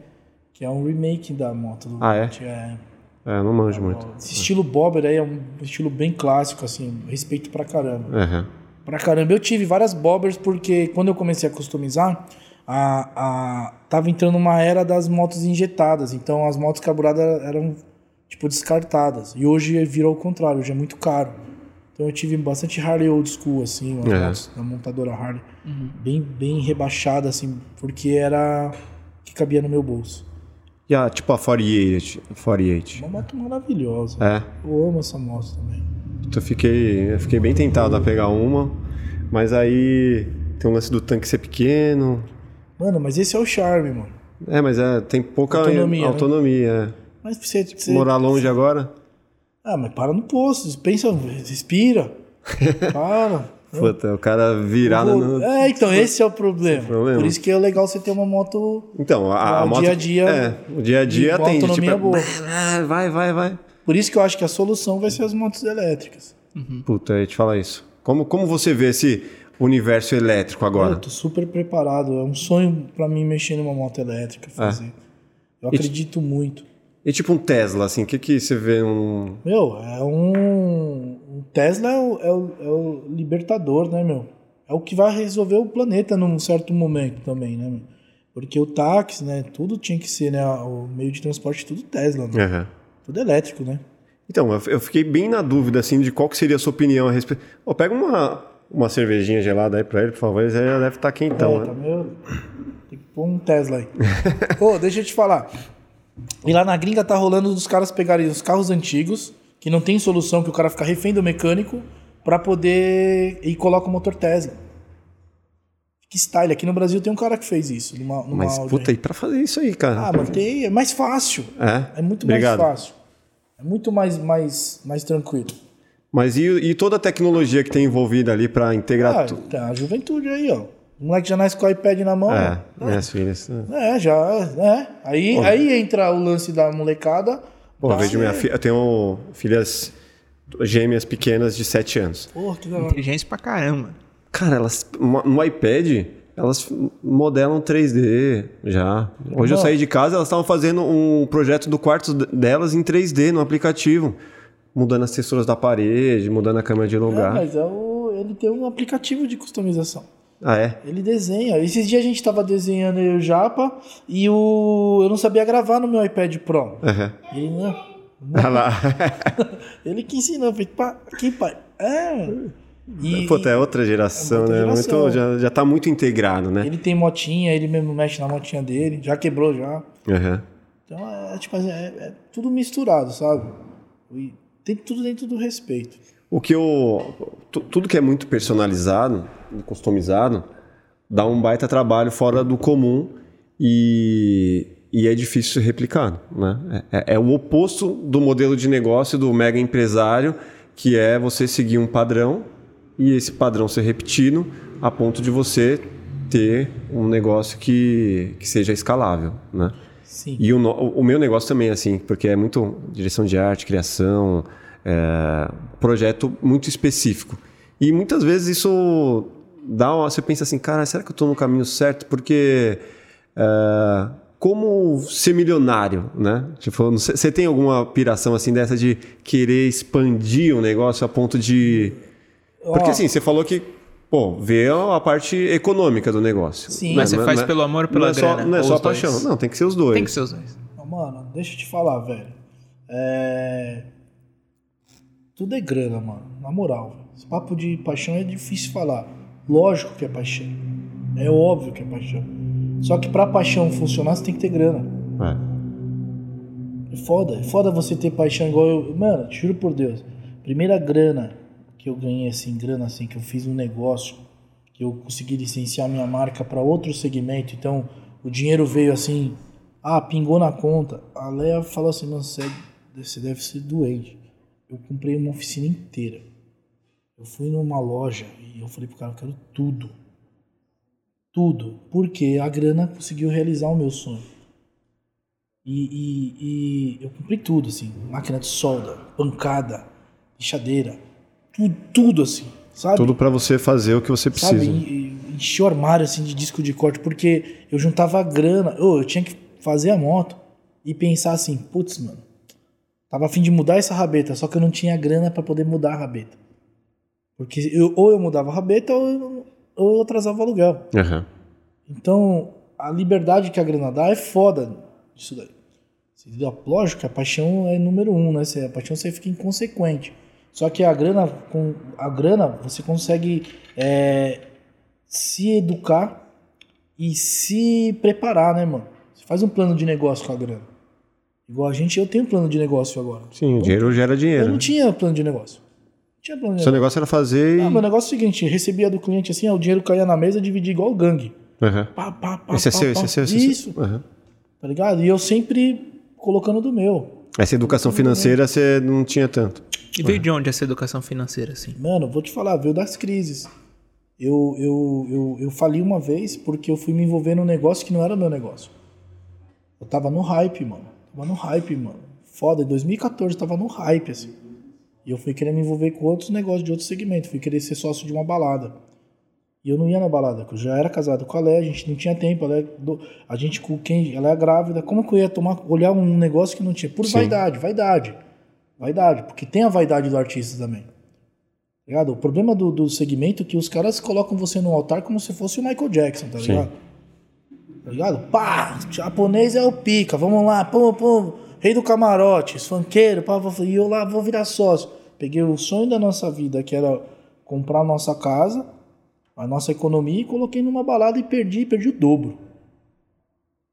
Que é um remake da moto. Do Ah, é? é. É, não manjo muito. Esse estilo Bobber aí é um estilo bem clássico, assim, respeito pra caramba. Aham. Pra caramba. Eu tive várias Bobbers porque quando eu comecei a customizar, a, a, tava entrando uma era das motos injetadas. Então as motos carburadas eram, tipo, descartadas. E hoje virou o contrário, hoje é muito caro. Então eu tive bastante Harley old school, assim, umas É. montadora Harley. Bem, bem rebaixada, assim, porque era que cabia no meu bolso. E a, tipo a 48. 48. Uma moto maravilhosa. É. Eu amo essa moto também. Eu fiquei, eu fiquei bem tentado a pegar uma, mas aí tem o lance do tanque ser pequeno. Mano, mas esse é o charme, mano. É, mas é, tem pouca Autonomia, né? autonomia. é. Mas você, você Morar longe agora? Ah, mas para no posto, pensa, respira. Para. Puta, o cara virado no. É, então, esse é o problema. problema. Por isso que é legal você ter uma moto. Então, a, a o moto. dia a dia- É, o dia a dia tem. autonomia tipo, boa. é, vai, vai, vai. Por isso que eu acho que a solução vai ser as motos elétricas. Puta, eu ia te falar isso. Como, como você vê esse universo elétrico agora? Eu tô super preparado. É um sonho pra mim mexer numa moto elétrica, fazer. Eu E- acredito muito. E tipo um Tesla, assim, o que, que você vê um. Meu, é um. Tesla é o, é, o, é o libertador, né, meu? É o que vai resolver o planeta num certo momento também, né, meu? Porque o táxi, né? Tudo tinha que ser, né? O meio de transporte, tudo Tesla, né? Aham. Tudo elétrico, né? Então, eu, fiquei bem na dúvida, assim, de qual que seria a sua opinião a respeito. Ô, pega uma, uma cervejinha gelada aí pra ele, por favor. Ele já deve estar quentão, é, tá né? meio... Tem que pôr um Tesla aí. Ô, deixa eu te falar. E lá na gringa tá rolando dos caras pegarem os carros antigos, que não tem solução, que o cara fica refém do mecânico, pra poder. e coloca o motor Tesla. Que style. Aqui no Brasil tem um cara que fez isso. Numa, numa Mas, Audi puta, e pra fazer isso aí, cara? Ah, mas tem, é mais fácil. é? É muito Obrigado. mais fácil. É muito mais, mais, mais tranquilo. Mas e, e toda a tecnologia que tem envolvida ali pra integrar Ah, tudo? tem a juventude aí, ó. O moleque já nasce com o iPad na mão. É, minhas filhas. É, já, é. Aí, aí entra o lance da molecada. Pô, eu vejo ser- minha filha. Eu tenho filhas gêmeas pequenas de 7 anos. Porra, que da hora. Inteligência pra caramba. Cara, elas no iPad, elas modelam 3D já. Hoje eu Irmão. saí de casa, elas estavam fazendo um projeto do quarto delas em 3D no aplicativo. Mudando as texturas da parede, mudando a câmera de É, lugar. mas é o, ele tem um aplicativo de customização. Ah, é? Ele desenha. Esses dias a gente tava desenhando eu e o Japa e o. Eu não sabia gravar no meu iPad Pro. Aham. Ele, não. Ah lá. Ele que ensinou, falei, pá, aqui, pai. É. E, Puta, é outra geração, É outra né? geração. Muito, já, já tá muito integrado, né? ele tem motinha, ele mesmo mexe na motinha dele, já quebrou já. Aham. Então é tipo assim, é, é tudo misturado, sabe? E tem tudo dentro do respeito. O que eu. tu- Tudo que é muito personalizado, customizado, dá um baita trabalho fora do comum e, e é difícil ser replicado. Né? É, é o oposto do modelo de negócio do mega empresário, que é você seguir um padrão e esse padrão ser repetido a ponto de você ter um negócio que, que seja escalável. Né? Sim. E o, o meu negócio também, assim, porque é muito direção de arte, criação, é, projeto muito específico. E muitas vezes isso dá uma, você pensa assim, cara, será que eu estou no caminho certo? Porque é, como ser milionário, né? Tipo, você tem alguma piração assim dessa de querer expandir o negócio a ponto de porque Ó, assim, você falou que pô, vê a parte econômica do negócio. Sim. É- Mas você não é- faz não é- pelo amor ou pela não é só, grana? Não é só dois? paixão. Não, tem que ser os dois. Tem que ser os dois. Mano, deixa eu te falar, velho. É... Tudo é grana, mano. Na moral. Esse papo de paixão é difícil falar. Lógico que é paixão. É óbvio que é paixão. Só que pra paixão funcionar, você tem que ter grana. É. É foda. É foda você ter paixão igual eu. Mano, juro por Deus. Primeira grana que eu ganhei, assim, grana assim, que eu fiz um negócio, que eu consegui licenciar minha marca pra outro segmento. Então, o dinheiro veio assim. Ah, pingou na conta. A Leia falou assim: mano, você, é- você deve ser doente. Eu comprei uma oficina inteira. Eu fui numa loja e eu falei pro cara: eu quero tudo. Tudo. Porque a grana conseguiu realizar o meu sonho. E, e- e eu cumpri tudo, assim. Máquina de solda, pancada, lixadeira. Tudo, tudo assim. Sabe? Tudo pra você fazer o que você Sabe? precisa. E- e Enchi o armário assim de disco de corte, porque eu juntava grana. Ô, eu tinha que fazer a moto e pensar assim, putz, mano, tava a fim de mudar essa rabeta, só que eu não tinha grana pra poder mudar a rabeta. Porque eu- ou eu mudava a rabeta ou eu, ou eu atrasava o aluguel. Aham. Então, a liberdade que a grana dá é foda isso daí. Lógico que a paixão é número um, né? A paixão você fica inconsequente. Só que a grana, com a grana, você consegue é, se educar e se preparar, né, mano? Você faz um plano de negócio com a grana. Igual a gente, eu tenho um plano de negócio agora. Sim, o dinheiro gera Eu dinheiro. não né? tinha plano de negócio. Tinha de Seu negócio. era fazer e. Ah, meu negócio é o seguinte, recebia do cliente assim, ó, o dinheiro caía na mesa, dividia igual gangue. Aham. Pá, pá, pá, Esse é seu, pá. esse é seu, esse é seu. Isso. Aham. Tá ligado? E eu sempre colocando do meu. Essa educação financeira você não tinha tanto. E veio de onde essa educação financeira, assim? Mano, vou te falar, veio das crises. Eu, eu, eu, eu falei uma vez porque eu fui me envolver num negócio que não era meu negócio. Eu tava no hype, mano. Tava no hype, mano. Foda, em 2014 eu tava no hype, assim. E eu fui querer me envolver com outros negócios de outro segmento. Fui querer ser sócio de uma balada. E eu não ia na balada, porque eu já era casado com a Lé, a gente não tinha tempo. Ela, é do- a gente com quem ela é grávida. Como que eu ia tomar, olhar um negócio que não tinha? Por Sim. vaidade, vaidade. Vaidade, porque tem a vaidade do artista também. Tá Ligado? O problema do, do segmento é que os caras colocam você no altar como se fosse o Michael Jackson, tá Sim. ligado? Tá ligado? Pá, japonês é o pica, vamos lá, pum, pum, rei do camarote, funkeiro, pá, e eu lá vou virar sócio. Peguei o sonho da nossa vida, que era comprar a nossa casa, a nossa economia, e coloquei numa balada e perdi, perdi o dobro.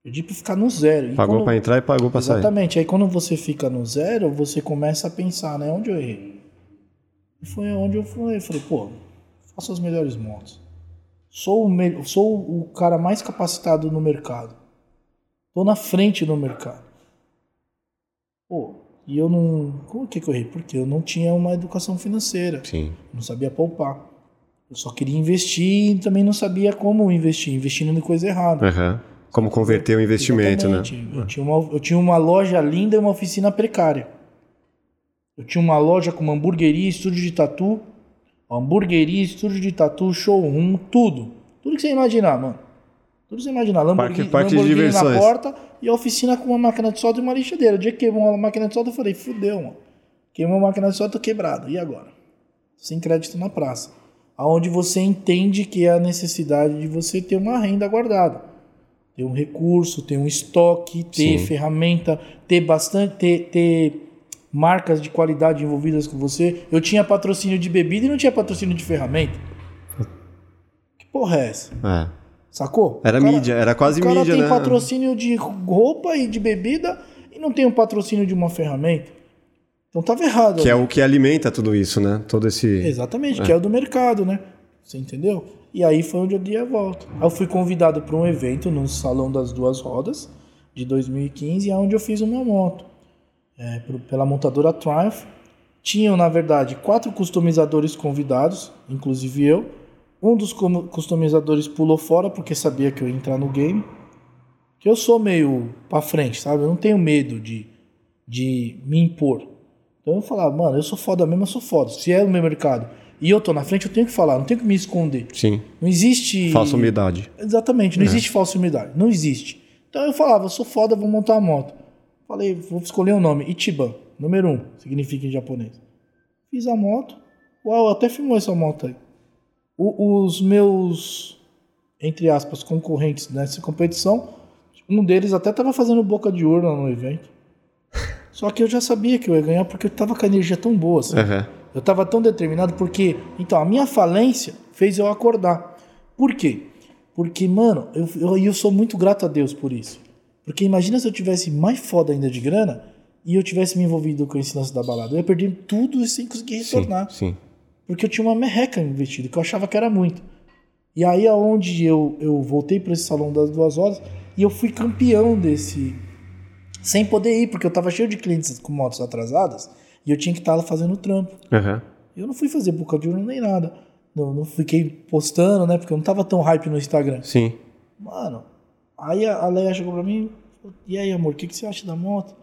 Perdi pra ficar no zero. E Pagou quando- pra entrar e pagou pra sair. Exatamente. Aí quando você fica no zero, você começa a pensar, né? Onde eu errei? E foi onde eu falei, falei, pô, faço as melhores motos. Sou o, me- sou o cara mais capacitado no mercado. Tô na frente no mercado. Pô, e eu não. Como que eu errei? Porque eu não tinha uma educação financeira. Sim. Não sabia poupar. Eu só queria investir e também não sabia como investir, investindo em coisa errada. Aham. Como converter o investimento, né? Exatamente. Eu tinha, uma, eu tinha uma loja linda e uma oficina precária. Eu tinha uma loja com uma hamburgueria, estúdio de tatu, hamburgueria, estúdio de tatu, showroom, tudo. Tudo que você imaginar, mano. Tudo que você imaginar. Lamborghini, parque de Lamborghini na diversões. porta e a oficina com uma máquina de solda e uma lixadeira. O dia que queimou a máquina de solda, eu falei, fudeu, mano. Queimou a máquina de solda, tô quebrado. E agora? Sem crédito na praça. Aonde você entende que é a necessidade de você ter uma renda guardada ter um recurso, ter um estoque, ter Sim. ferramenta, ter bastante, ter, ter marcas de qualidade envolvidas com você. Eu tinha patrocínio de bebida e não tinha patrocínio de ferramenta. Que porra é essa? É. Sacou? Era cara- mídia, era quase o cara mídia, tem né? patrocínio de roupa e de bebida e não tem um patrocínio de uma ferramenta. Então tava errado. Que é ali. o que alimenta tudo isso, né? Todo esse. Exatamente, que é o do mercado, né? Você entendeu? E aí foi onde eu dei a volta. Aí eu fui convidado para um evento no Salão das Duas Rodas de 2015, onde eu fiz uma moto. É, pela montadora Triumph. Tinham, na verdade, quatro customizadores convidados, inclusive eu. Um dos customizadores pulou fora porque sabia que eu ia entrar no game. Que eu sou meio pra frente, sabe? Eu não tenho medo de, de me impor. Então eu falava, mano, eu sou foda mesmo, eu sou foda. Se é o meu mercado e eu tô na frente, eu tenho que falar, não tenho que me escolher. Sim. Não existe. Falsa umidade. Exatamente, não existe falsa humildade. Não existe. Então eu falava, eu sou foda, vou montar a moto. Falei, vou escolher um nome. Ichiban, número um, significa em japonês. Fiz a moto. Uau, até filmou essa moto aí. O- os meus, entre aspas, concorrentes nessa competição, um deles até tava fazendo boca de urna no evento. Só que eu já sabia que eu ia ganhar porque eu tava com a energia tão boa, assim. Aham. Eu tava tão determinado porque. Então, a minha falência fez eu acordar. Por quê? Porque, mano, eu, eu, eu sou muito grato a Deus por isso. Porque imagina se eu tivesse mais foda ainda de grana e eu tivesse me envolvido com esse lance da balada. Eu ia perder tudo sem conseguir Sim, retornar. sim. Porque eu tinha uma merreca investida, que eu achava que era muito. E aí aonde eu, eu voltei para esse salão das duas horas e eu fui campeão desse. Sem poder ir, porque eu tava cheio de clientes com motos atrasadas e eu tinha que estar lá fazendo trampo. Aham. Eu não fui fazer boca de urna nem nada. Não, não fiquei postando, né? Porque eu não tava tão hype no Instagram. Sim. Mano, aí a a Leia chegou pra mim, e aí, amor, o que, que você acha da moto?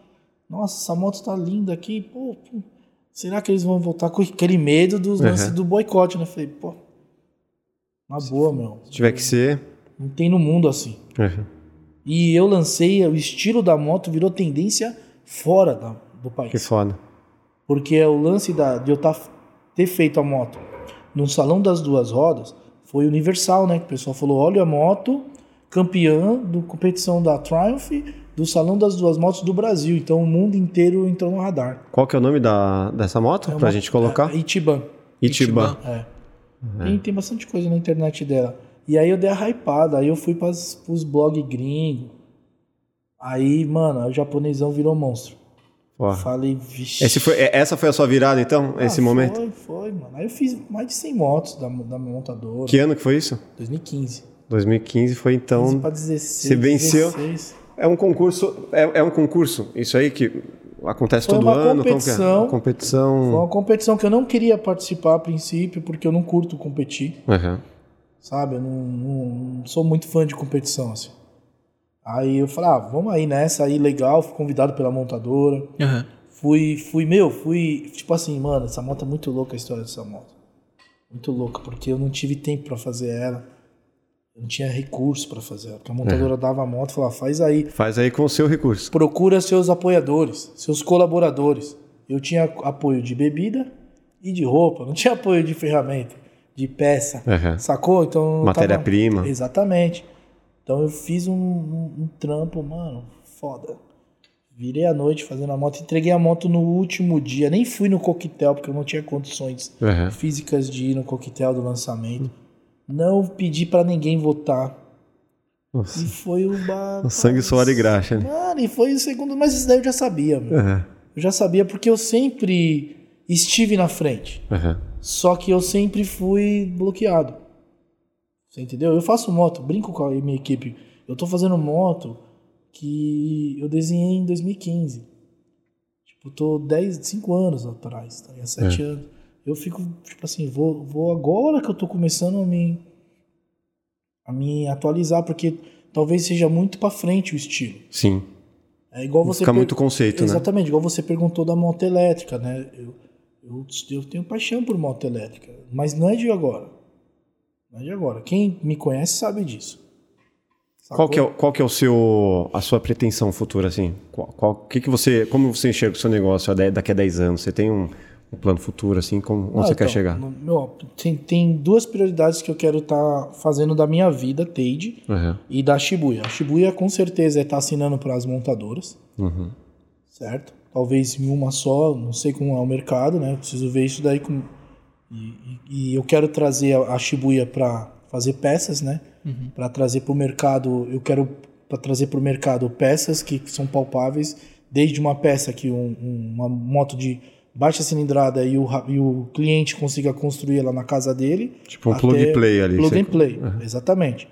Nossa, essa moto tá linda aqui, pô, pô, será que eles vão voltar com aquele medo dos Uhum. lances do boicote, né? Falei, pô, na boa, meu. Se tiver que ser. Não tem no mundo assim. Uhum. E eu lancei, o estilo da moto virou tendência fora da- do Que país. foda. Porque é o lance da, de eu tá, ter feito a moto no salão das duas rodas foi universal, né? Que o pessoal falou: olha a moto campeã do competição da Triumph do salão das duas motos do Brasil. Então o mundo inteiro entrou no radar. Qual que é o nome da, dessa moto? É pra uma- gente colocar? É, Itiban. Itiban. É. Tem, tem bastante coisa na internet dela. E aí eu dei a hypada, aí eu fui pras, pros blog gringos. Aí, mano, o japonesão virou monstro. Porra. Falei, vixe. Esse foi, é- essa foi a sua virada, então? esse Ah, momento? Foi, foi, mano. Aí eu fiz mais de 100 motos da, da montadora. Que ano que foi isso? 2015. 2015 foi 15 então. pra 16. você venceu? 16. É um concurso. É, é um concurso? Isso aí que acontece Foi todo uma ano? É? competição. Uma competição. Foi uma competição que eu não queria participar a princípio, porque eu não curto competir, Aham. sabe? Eu não, não- não sou muito fã de competição, assim. Aí eu falei, ah, vamos aí nessa aí, legal. Fui convidado pela montadora. Aham. Fui, fui, meu, fui, tipo assim, mano, essa moto é muito louca a história dessa moto. Muito louca, porque eu não tive tempo pra fazer ela. Não tinha recurso pra fazer. Porque a montadora dava a moto e falava, faz aí. Faz aí com o seu recurso. Procura seus apoiadores, seus colaboradores. Eu tinha apoio de bebida e de roupa, não tinha apoio de ferramenta, de peça. Aham. Sacou? Então. eu tava- Matéria-prima. Exatamente. Então eu fiz um, um- um trampo, mano, foda. Virei a noite fazendo a moto, entreguei a moto no último dia. Nem fui no coquetel, porque eu não tinha condições Aham. físicas de ir no coquetel do lançamento. Não pedi pra ninguém votar. E Nossa. foi o ba- O sangue, suor e graxa, né? Mano, e foi o segundo, mas isso daí eu já sabia, meu. Aham. Eu já sabia porque eu sempre estive na frente. Aham. Só que eu sempre fui bloqueado. Você entendeu? Eu faço moto, brinco com a minha equipe. Eu tô fazendo moto que eu desenhei em 2015. Tipo, tô 10, 5 anos atrás, tá? ligado? 7 É. anos. Eu fico, tipo assim, vou, vou agora que eu tô começando a me, a me atualizar, porque talvez seja muito pra frente o estilo. Sim. É igual você Fica muito conceito, né? Exatamente, igual você perguntou da moto elétrica, né? Eu, eu, eu tenho paixão por moto elétrica, mas não é de agora. Não é de agora. Quem me conhece sabe disso. Qual que, é, qual que é o seu, a sua pretensão futura, assim? Qual, qual- que que você, como você enxerga o seu negócio daqui a 10 anos? Você tem um, um plano futuro, assim? Como, onde Ah, você quer então, chegar? no- meu, tem, tem duas prioridades que eu quero estar fazendo da minha vida, Teide, Aham. e da Shibuya. A Shibuya com certeza é estar assinando para as montadoras, Uhum. certo? Talvez em uma só, não sei como é o mercado, né? Eu preciso ver isso daí com. E, e- eu quero trazer a, a Shibuya para fazer peças, né? Para trazer para o mercado, eu quero para trazer para o mercado peças que são palpáveis, desde uma peça que um- um- uma moto de baixa cilindrada e o, e o cliente consiga construir ela na casa dele. Tipo um plug and play ali. Plug and play, exatamente.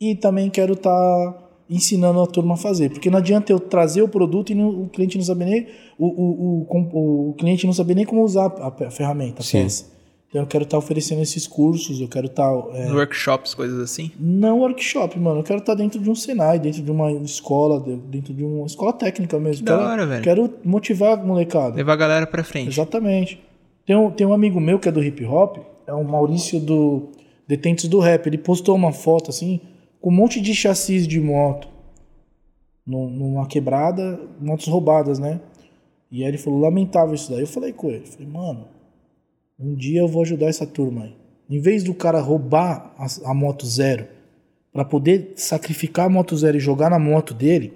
E também quero estar ensinando a turma a fazer, porque não adianta eu trazer o produto e não- o cliente não saber nem o, o, o, o cliente não saber nem como usar a ferramenta, a Sim. peça. Então eu quero estar oferecendo esses cursos, eu quero estar é, Workshops, coisas assim. não workshop, mano, eu quero estar dentro de um Senai, dentro de uma escola, de- dentro de uma escola técnica mesmo. Da quero, hora, velho. Quero motivar a molecada. Levar a galera pra frente. Exatamente. Tem um, tem um amigo meu que é do hip hop, é o Maurício do Detentes do Rap. Ele postou uma foto assim, com um monte de chassis de moto num- numa quebrada, motos roubadas, né? E aí ele falou, lamentável isso daí. Eu falei com ele, falei, mano, um dia eu vou ajudar essa turma aí. Em vez do cara roubar a, a moto zero, pra poder sacrificar a moto zero e jogar na moto dele,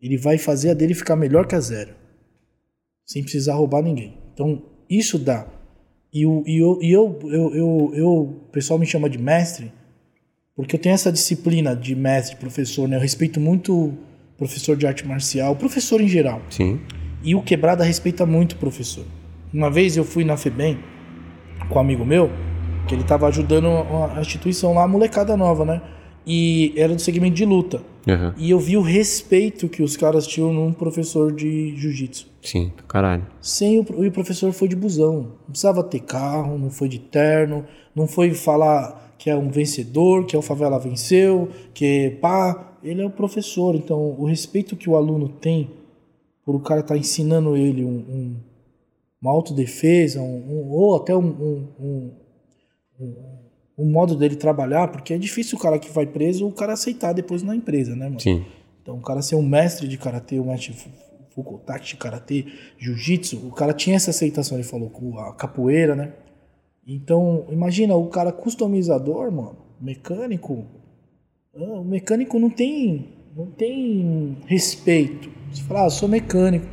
ele vai fazer a dele ficar melhor que a zero sem precisar roubar ninguém. Então, isso dá. E, o, e, eu, e eu, eu, eu, eu- o pessoal me chama de mestre, porque eu tenho essa disciplina de mestre, professor, né? Eu respeito muito professor de arte marcial, professor em geral. Sim. E o Quebrada respeita muito o professor. Uma vez eu fui na FEBEM com um amigo meu, que ele tava ajudando a instituição lá, a molecada nova, né? E era do segmento de luta. Aham. E eu vi o respeito que os caras tinham num professor de jiu-jitsu. Sim, caralho. Sem o, e o professor foi de busão. Não precisava ter carro, não foi de terno, não foi falar que é um vencedor, que é o favela venceu, que pá. Ele é o professor. Então, o respeito que o aluno tem por o cara estar ensinando ele um, um- uma autodefesa, um, um- ou até um, um, um- modo dele trabalhar, porque é difícil o cara que vai preso o cara aceitar depois na empresa, né, mano? Sim. Então, o cara ser um mestre de karatê, um mestre de karatê, jiu-jitsu, o cara tinha essa aceitação, ele falou, com a capoeira, né? Então, imagina, o cara customizador, mano, mecânico, ah, o mecânico não tem, não tem respeito. Você fala, ah, eu sou mecânico,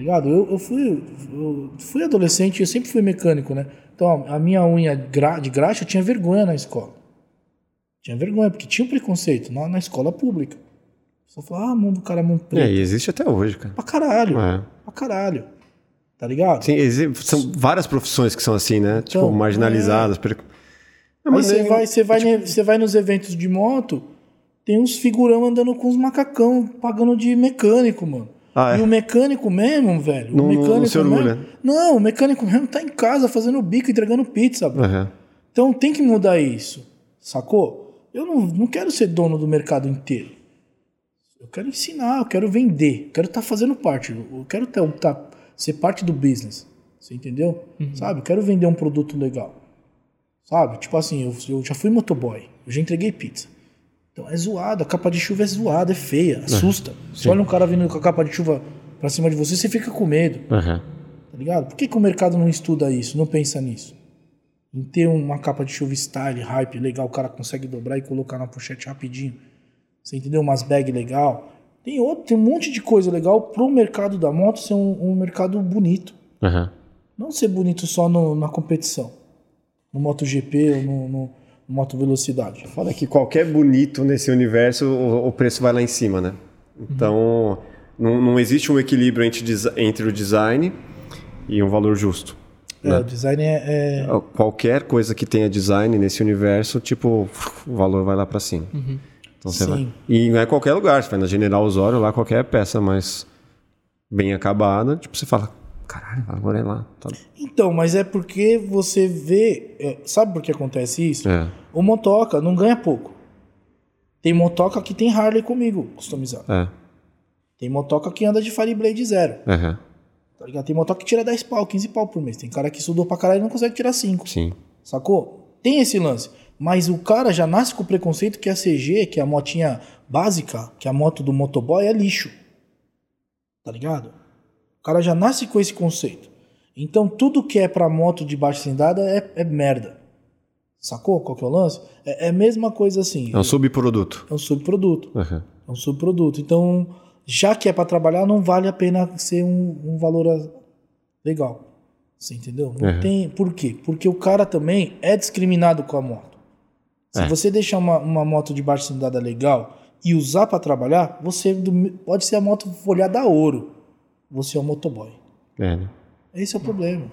ligado? Eu, eu fui, eu fui adolescente, eu sempre fui mecânico, né? Então, a minha unha de graxa, eu tinha vergonha na escola. Tinha vergonha, porque tinha um preconceito na, na escola pública. Só falava, ah, mano, o cara é mão É, preta. e existe até hoje, cara. Pra caralho. É. Pra caralho. Tá ligado? Sim, são várias profissões que são assim, né? tipo, Então, marginalizadas. per- É, Aí mas você é- vai, você vai, ne- você vai nos eventos de moto, tem uns figurão andando com uns macacão, pagando de mecânico, mano. Ah, é? E o mecânico mesmo, velho. Não- o não- não mecânico se orgulha. mesmo. Não, o mecânico mesmo tá em casa fazendo bico, entregando pizza, bro. Aham. Então tem que mudar isso, sacou? Eu não, não quero ser dono do mercado inteiro. Eu quero ensinar, eu quero vender, eu quero estar fazendo parte, eu quero ter, tá, ser parte do business. Você entendeu? Sabe? Eu quero vender um produto legal. Sabe? Tipo assim, eu, eu já fui motoboy, eu já entreguei pizza. Então é zoado, a capa de chuva é zoada, é feia, assusta. Você olha um cara vindo com a capa de chuva pra cima de você, você fica com medo. Aham. Tá ligado? Por que, que o mercado não estuda isso, não pensa nisso? Em ter uma capa de chuva style, hype, legal, o cara consegue dobrar e colocar na pochete rapidinho. Você entendeu? Umas bag legal. Tem, outro, tem um monte de coisa legal pro mercado da moto ser um, um mercado bonito. Aham. Não ser bonito só no- na competição. No MotoGP ou no, no Moto Velocidade. Foda que qualquer bonito nesse universo, o, o preço vai lá em cima, né? Então, não, não existe um equilíbrio entre, entre o design e um valor justo. É, o design é, é- Qualquer coisa que tenha design nesse universo, tipo, o valor vai lá pra cima. Então você Sim. vai. E não é qualquer lugar, você vai na General Osório, lá qualquer peça mais bem acabada, tipo, você fala, caralho, agora é lá. Tá... Então, mas é porque você vê. é, sabe por que acontece isso? É. O motoca não ganha pouco. Tem motoca que tem Harley comigo, customizado. É. Tem motoca que anda de Fireblade zero. Aham. Tá ligado? Tem motoca que tira 10 pau, 15 pau por mês. Tem cara que estudou pra caralho e não consegue tirar 5. Sim. Sacou? Tem esse lance. Mas o cara já nasce com o preconceito que a CG, que é a motinha básica, que é a moto do motoboy, é lixo. Tá ligado? O cara já nasce com esse conceito. Então tudo que é pra moto de baixa cilindrada é, é merda. Sacou qual que é o lance? É, é a mesma coisa assim. É um subproduto. É um subproduto. Aham. É um subproduto. Então, já que é para trabalhar, não vale a pena ser um, um valor legal. Você entendeu? Não Uhum. tem. Por quê? Porque o cara também é discriminado com a moto. Se É. você deixar uma, uma moto de baixa cilindrada legal e usar para trabalhar, você pode ser a moto folhada a ouro. Você é um motoboy. É, né? Esse é o problema.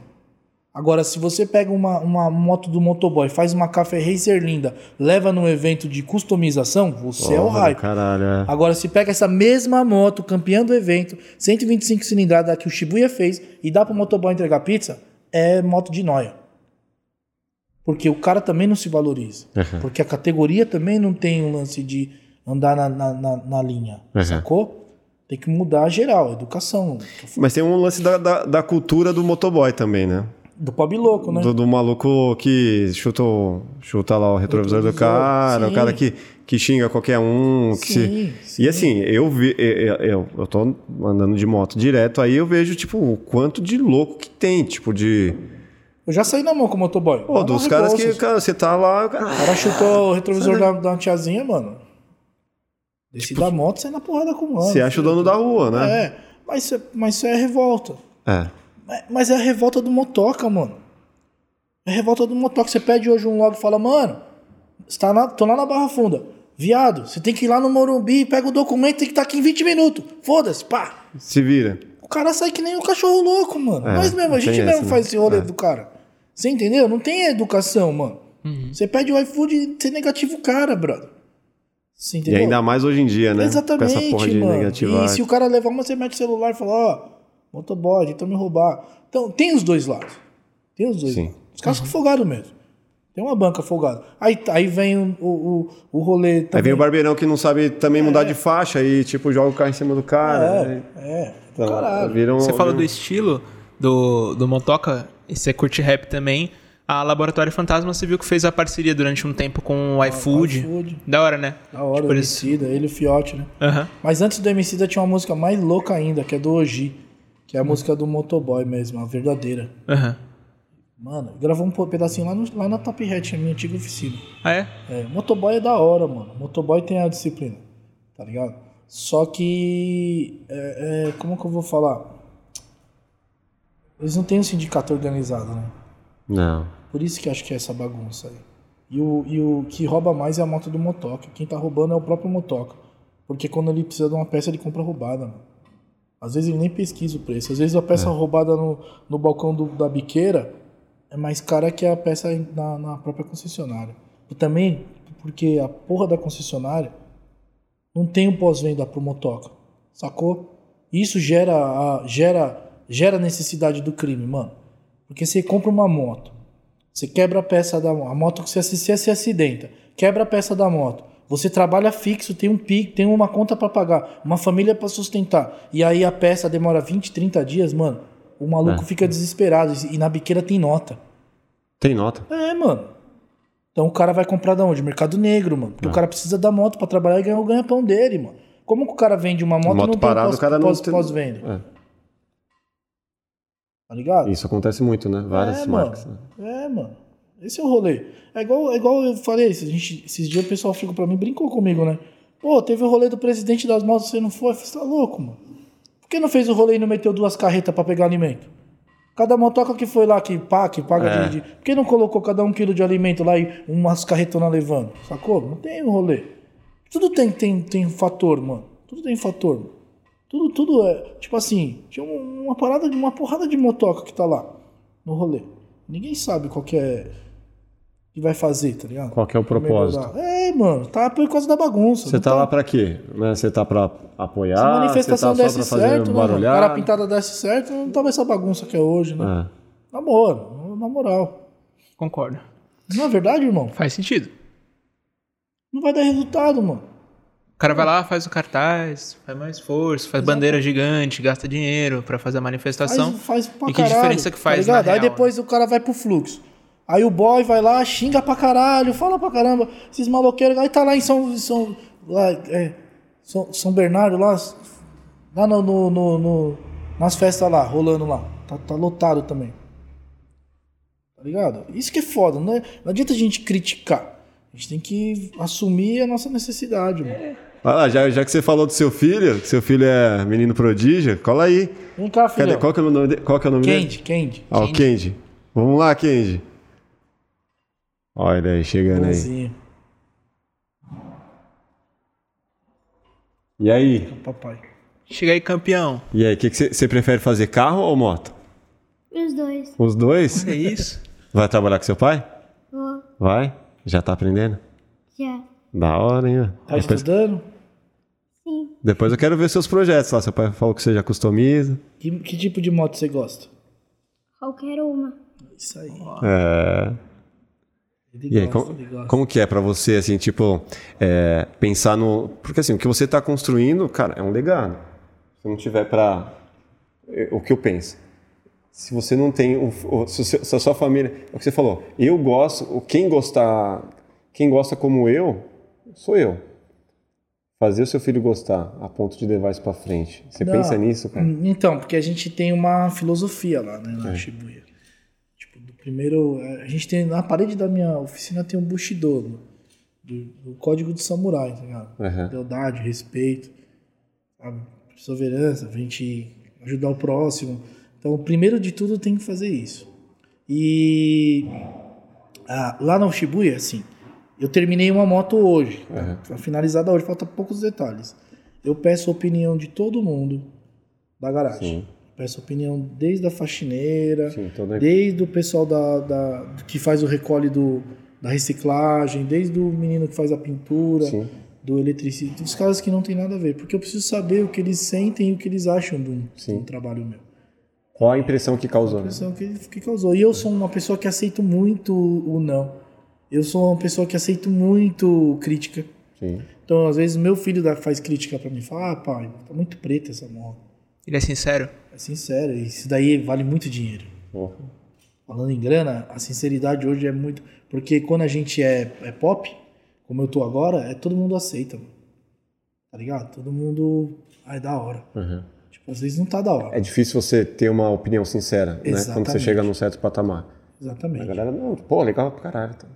Agora, se você pega uma, uma moto do motoboy, faz uma café racer linda, leva num evento de customização, você é o Porra hype. Caralho, é. Agora, se pega essa mesma moto, campeã do evento, 125 cilindrada que o Shibuya fez, e dá pro motoboy entregar pizza, é moto de noia. Porque o cara também não se valoriza. Uhum. Porque a categoria também não tem um lance de andar na, na, na, na linha. Uhum. Sacou? Tem que mudar geral, educação. Mas tem um lance da, da, da cultura do motoboy também, né? Do pobre louco, né? Do, do maluco que chuta, chuta lá o retrovisor do Retrovisor, cara, sim. o cara que, que xinga qualquer um. Que se... Sim, sim. E assim, eu, vi, eu, eu, eu tô andando de moto direto, aí eu vejo, tipo, o quanto de louco que tem, tipo, de. Eu já saí na mão com o motoboy. Pô, dos caras que, cara, você tá lá. o cara- O cara chutou o retrovisor da, da tiazinha, mano. Desci da moto, sai na porrada com o mano. Você acha o dono da rua, né? É, mas isso é, mas isso é revolta. É. Mas- Mas é a revolta do motoca, mano. É a revolta do motoca. Você pede hoje um log e fala, mano, está na, tô lá na Barra Funda. Viado, você tem que ir lá no Morumbi, pega o documento, tem que estar aqui em 20 minutos. Foda-se, pá. Se vira. O cara sai que nem um cachorro louco, mano. É, Nós mesmo, a gente mesmo né? faz esse rolê É. do cara. Você entendeu? Não tem educação, mano. Você pede o iFood e você negativa o cara, brother. Você E ainda mais hoje em dia, né? Exatamente, Com essa porra de negativar. E se o cara levar uma, o celular e fala, ó, motoboy, tentam me roubar. Então, tem os dois lados. Tem os dois Sim. lados. Os caras são folgados mesmo. Tem uma banca folgada. Aí, aí vem o, o, o, rolê Aí também. vem o barbeirão que não sabe também mudar de faixa e, tipo, joga o carro em cima do cara. né? É, é. Então, Caralho. vira um- Você falou vira do estilo do, do Motoca, e você curte rap também. A Laboratório Fantasma, você viu que fez a parceria durante um tempo com o iFood. iFood. Da hora, né? Da hora, Tipo, o eles- Emicida, ele e o Fiote, né? Aham. Mas antes do Emicida tinha uma música mais louca ainda, que é do Oji. Que é a música do motoboy mesmo, a verdadeira. Aham. Mano, gravou um pedacinho lá, no, lá na Top Hat, na minha antiga oficina. Ah, é? É, motoboy é da hora, mano. Motoboy tem a disciplina, tá ligado? Só que. é, é, como que eu vou falar? Eles não têm um sindicato organizado, né? Não. Por isso que acho que é essa bagunça aí. E o, e o que rouba mais é a moto do motoca. Quem tá roubando é o próprio motoca. Porque quando ele precisa de uma peça, ele compra roubada, mano. Às vezes ele nem pesquisa o preço. Às vezes a peça roubada no, no balcão do- da biqueira é mais cara que a peça na, na própria concessionária. E também porque a porra da concessionária não tem o pós-venda pro motoca. Sacou? Isso gera, a- gera, gera necessidade do crime, mano. Porque você compra uma moto, você quebra a peça da moto, a moto que você, você se acidenta, quebra a peça da moto. Você trabalha fixo, tem um pico, tem uma conta pra pagar, uma família pra sustentar. E aí a peça demora 20, 30 dias, mano. O maluco É. fica desesperado e na biqueira tem nota. Tem nota. É, mano. Então o cara vai comprar da onde? Mercado Negro, mano. Porque o cara precisa da moto pra trabalhar e ganhar o ganha-pão dele, mano. Como que o cara vende uma moto, e Moto não parada, tem o cara não pós, pós-venda? É. Tá ligado? Isso acontece muito, né? Várias é, marcas. Mano. É, mano. Esse é o rolê. É igual, é igual eu falei, a gente, esses dias o pessoal ficou pra mim, brincou comigo, né? Pô, teve o rolê do presidente das motos, você não foi? Eu falei, você tá louco, mano. Por que não fez o rolê e não meteu duas carretas pra pegar alimento? Cada motoca que foi lá, que, pá, que paga É. de, de- Por que não colocou cada um quilo de alimento lá e umas carretonas levando? Sacou? Não tem um rolê. Tudo tem, tem, tem fator, mano. Tudo tem fator. Mano. Tudo, tudo é. Tipo assim, tinha um- uma parada, uma porrada de motoca que tá lá no rolê. Ninguém sabe qual que é. que vai fazer, tá ligado? Qual que é o propósito? É, mano, tá por causa da bagunça. Você não tá lá pra quê? Né? Você tá pra apoiar? Se a manifestação tá desse certo, né? mano? O cara pintada desse certo, não tava essa bagunça que é hoje, né? É. Na moral, na moral. Concordo. Não é verdade, irmão? Faz sentido. Não vai dar resultado, mano. O cara vai lá, faz o cartaz, faz mais esforço, faz bandeira gigante, gasta dinheiro pra fazer a manifestação. Faz, faz pra E que caralho, diferença que faz tá na Aí real, depois o cara vai pro fluxo. Aí o boy vai lá, xinga pra caralho, fala pra caramba. Esses maloqueiros. Aí tá lá em São. São, lá, é, São, São Bernardo, lá. Lá no, no, no- no- nas festas lá, rolando lá. Tá, tá lotado também. Tá ligado? Isso que é foda. Não, é- não adianta a gente criticar. A gente tem que assumir a nossa necessidade, mano. Vai lá, já, já que você falou do seu filho, que seu filho é menino prodígio, cola aí. Vem cá, filho. Cadê? Qual que é o nome dele? Qual que é o nome dele? Candy, Candy. Ah, o Kendi. Vamos lá, Kendi. Olha ele aí, chegando aí. Bonzinho, E aí? papai. Chega aí, campeão. E aí, o que você prefere fazer, carro ou moto? Os dois. Os dois? É isso. Vai trabalhar com seu pai? Vou. Vai? Já tá aprendendo? Já. Da hora, hein? Tá Depois, estudando? Sim. depois eu quero ver seus projetos lá. Seu pai falou que você já customiza. Que, que tipo de moto você gosta? Qualquer uma. Isso aí. É... Ele E aí, gosta, como, ele gosta. como que é pra você, assim, tipo, é, pensar no... Porque, assim, o que você tá construindo, cara, é um legado. Se não tiver pra... é, O que eu penso. Se você não tem... o- o- se, a sua família... É o que você falou. Eu gosto... Quem gostar... Quem gosta como eu, sou eu. Fazer o seu filho gostar a ponto de levar isso pra frente. Você Não, pensa nisso, cara? Então, porque a gente tem uma filosofia lá, né, É. na Shibuya. Tipo, do primeiro. A gente tem. Na parede da minha oficina tem um Bushido, né, do, do código do samurai, tá ligado? Aham. Lealdade, respeito, sabe? perseverança, a gente ajudar o próximo. Então, primeiro de tudo tem que fazer isso. E ah, lá no Shibuya, assim, eu terminei uma moto hoje? Tá finalizada hoje, falta poucos detalhes. Eu peço a opinião de todo mundo da garagem. Sim. Peço opinião desde a faxineira, Sim, toda- desde o pessoal da, da- que faz o recolhe do, da reciclagem, desde o menino que faz a pintura. Sim. do eletricista, dos caras que não tem nada a ver, porque eu preciso saber o que eles sentem e o que eles acham de um, de um trabalho meu. Qual a impressão que causou? A né? impressão que, que causou. E eu sou uma pessoa que aceito muito o não. Eu sou uma pessoa que aceito muito crítica. Sim. Então, às vezes, meu filho dá- faz crítica pra mim. Fala, ah, pai, tá muito preta essa moto. Ele é sincero? É sincero, isso daí vale muito dinheiro. Porra. Falando em grana, a sinceridade hoje é muito. Porque quando a gente é, é pop, como eu tô agora, é todo mundo aceita. mano. Tá ligado? Todo mundo. Ai, da hora. Uhum. Tipo, às vezes não tá da hora. É difícil você ter uma opinião sincera, né? Quando você Exatamente. chega num certo patamar. A Exatamente. galera, não, pô, legal pra caralho. Então.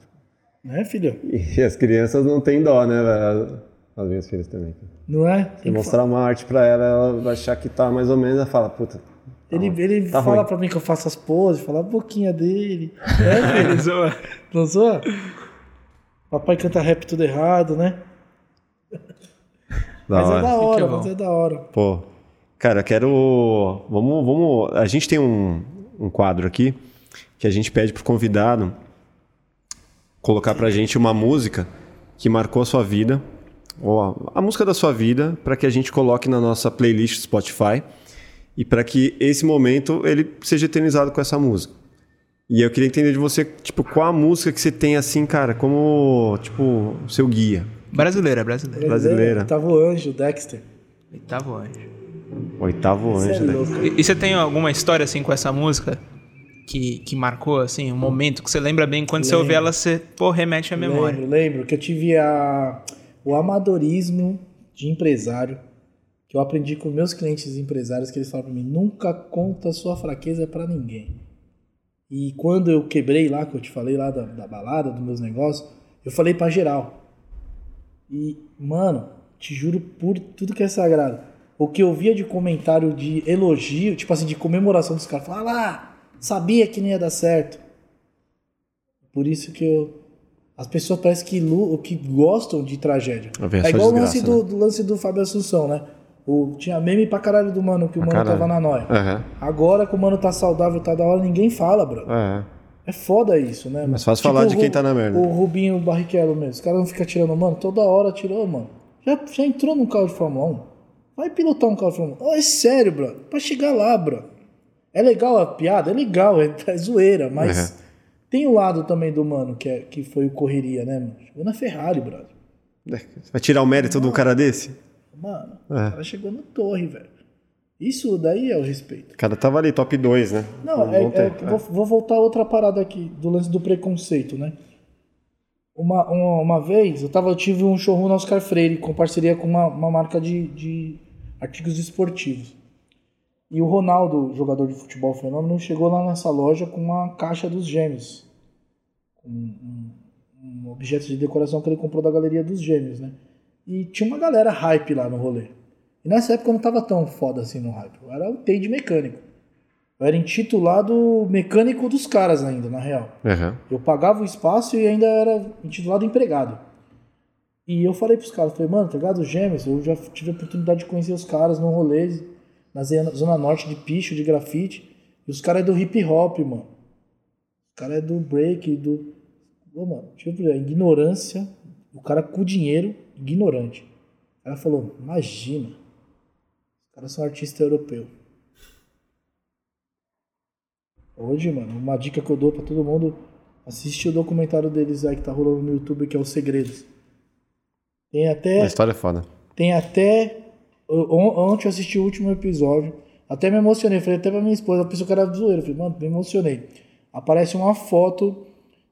Né, filho? E as crianças não têm dó, né? velho? As minhas filhas também. Não é? Se mostrar uma arte pra ela, ela vai achar que tá mais ou menos, ela fala, puta. Ele, ele Tá fala ruim. pra mim que eu faço as poses, fala a boquinha dele. É, filho? zoa. Não zoa? Papai canta rap tudo errado, né? Da mas hora. é da hora, bom. mas é da hora. Pô, cara, eu quero. Vamos, vamos. A gente tem um, um quadro aqui que a gente pede pro convidado colocar pra gente uma música que marcou a sua vida, ou a, a música da sua vida, para que a gente coloque na nossa playlist Spotify e para que esse momento ele seja eternizado com essa música. E eu queria entender de você, tipo, qual a música que você tem assim, cara, como, tipo, o seu guia. Brasileira, brasileira. Brasileira. Oitavo anjo, Dexter. Oitavo anjo. Oitavo é anjo, né? louco. E, e você tem alguma história assim com essa música que, que marcou, assim, um momento que você lembra bem quando você ouve Lembro. ela, você, pô, remete à memória. Lembro, lembro que eu tive a, o amadorismo de empresário que eu aprendi com meus clientes empresários que eles falam pra mim, nunca conta sua fraqueza pra ninguém. E quando eu quebrei lá, que eu te falei lá da, da balada, dos meus negócios, eu falei pra geral. E, mano, te juro por tudo que é sagrado. O que eu via de comentário de elogio, tipo assim, de comemoração dos caras, fala lá, sabia que não ia dar certo. Por isso que eu. As pessoas parecem que, que gostam de tragédia. É igual o lance do, do lance do Fábio Assunção, né? O, tinha meme pra caralho do mano, que o Pra mano caralho. tava na noia. Aham. Agora que o mano tá saudável, tá da hora, ninguém fala, bro. É. É foda isso, né? Mas fácil falar o de quem tá na merda. O Rubinho Barrichello mesmo. Os caras não ficam tirando, mano. Toda hora tirou, mano. Já, já entrou num carro de Fórmula 1? Vai pilotar um carro de Fórmula 1. Oh, é sério, bro. Pra chegar lá, bro. É legal a piada? É legal, é, é zoeira, mas Uhum. tem o lado também do mano que, é, que foi o correria, né, mano? Chegou na Ferrari, brother. Vai tirar o mérito de um cara desse? Mano, É. o cara chegou no torre, velho. Isso daí é o respeito. O cara tava ali, top 2, né? Não, é, é- vou, vou voltar a outra parada aqui, do lance do preconceito, né? Uma, uma, uma vez, eu, tava, eu tive um showroom na Oscar Freire, com parceria com uma, uma marca de, de artigos esportivos. E o Ronaldo, jogador de futebol fenômeno, chegou lá nessa loja com uma caixa dos gêmeos. Com um, um objeto de decoração que ele comprou da Galeria dos Gêmeos, né? E tinha uma galera hype lá no rolê. E nessa época eu não tava tão foda assim no hype. Eu era o Tade mecânico. Eu era intitulado mecânico dos caras ainda, na real. Aham. Eu pagava o espaço e ainda era intitulado empregado. E eu falei pros caras, falei, mano, tá ligado? Os gêmeos, eu já tive a oportunidade de conhecer os caras num rolê na zona norte de picho, de grafite. E os caras é do hip hop, mano. Os caras é do break, do. Ô, mano, tipo, é ignorância. O cara com dinheiro, ignorante. O cara falou, imagina. Os caras são artistas europeus. Hoje, mano, uma dica que eu dou pra todo mundo, assiste o documentário deles aí que tá rolando no YouTube, que é Os Segredos. Tem até. A história é foda. Tem até. On- Ontem eu assisti o último episódio. Até me emocionei. Falei até pra minha esposa, a pessoa que era zoeira. Falei, mano, me emocionei. Aparece uma foto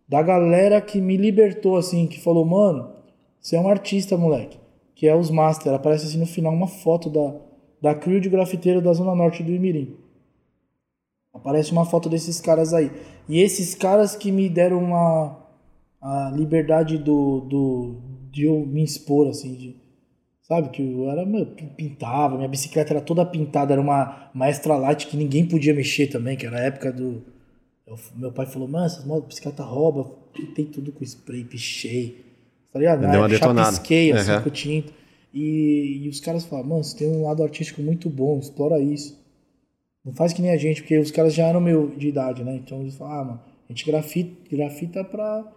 da galera que me libertou, assim, que falou, mano, você é um artista, moleque. Que é os Master. Aparece assim no final uma foto da, da crew de grafiteiro da Zona Norte do Imirim. Aparece uma foto desses caras aí. E esses caras que me deram uma a liberdade do, do de eu me expor assim, de, sabe que eu era meu, pintava, minha bicicleta era toda pintada, era uma maestra light que ninguém podia mexer também, que era a época do eu- meu pai falou: "Mano, essas motos bicicleta rouba". Pintei tudo com spray, pichei. Tá ligado? Deu uma detonada. Chapisquei assim Aham. com tinta. E, e os caras falam: "Mano, você tem um lado artístico muito bom, explora isso". Não faz que nem a gente, porque os caras já eram meu de idade, né? Então eles falam, ah, mano, a gente grafita, grafita pra,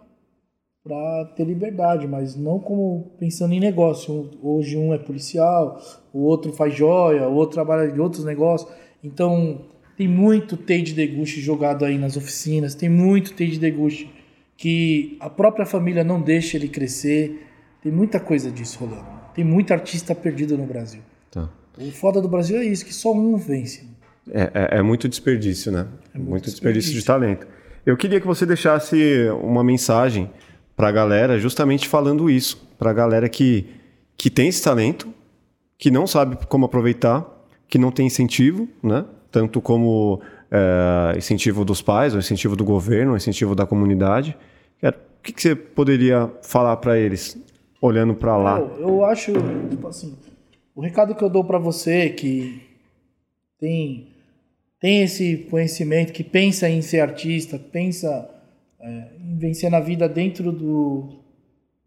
para ter liberdade, mas não como pensando em negócio. Hoje um é policial, o outro faz joia, o outro trabalha de outros negócios. Então tem muito TI de deguste jogado aí nas oficinas, tem muito TI de deguste que a própria família não deixa ele crescer. Tem muita coisa disso rolando. Tem muito artista perdido no Brasil. Tá. O foda do Brasil é isso, que só um vence. É, é- é muito desperdício, né? muito, muito desperdício, de desperdício. talento. Eu queria que você deixasse uma mensagem para a galera, justamente falando isso, para a galera que, que tem esse talento, que não sabe como aproveitar, que não tem incentivo, né? Tanto como é, incentivo dos pais, ou incentivo do governo, ou incentivo da comunidade. O que, que você poderia falar para eles, olhando para lá? Eu, eu acho, tipo assim, o recado que eu dou pra você que tem tem esse conhecimento, que pensa em ser artista, pensa é, vencer na vida dentro do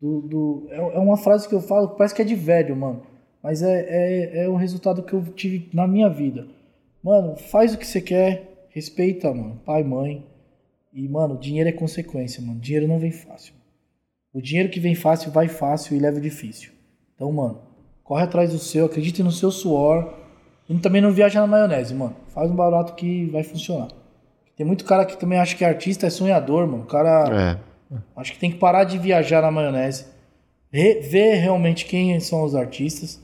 do, do- é, é uma frase que eu falo, parece que é de velho, mano, mas é, é, é o resultado que eu tive na minha vida. Mano, faz o que você quer, respeita, mano, pai, mãe. E, mano, dinheiro é consequência, mano. Dinheiro não vem fácil. O dinheiro que vem fácil vai fácil e leva difícil. Então, mano, corre atrás do seu, acredite no seu suor. E também não viaja na maionese, mano. Faz um barato que vai funcionar. Tem muito cara que também acha que artista é sonhador, mano. O cara É, acho que tem que parar de viajar na maionese. Re- ver realmente quem são os artistas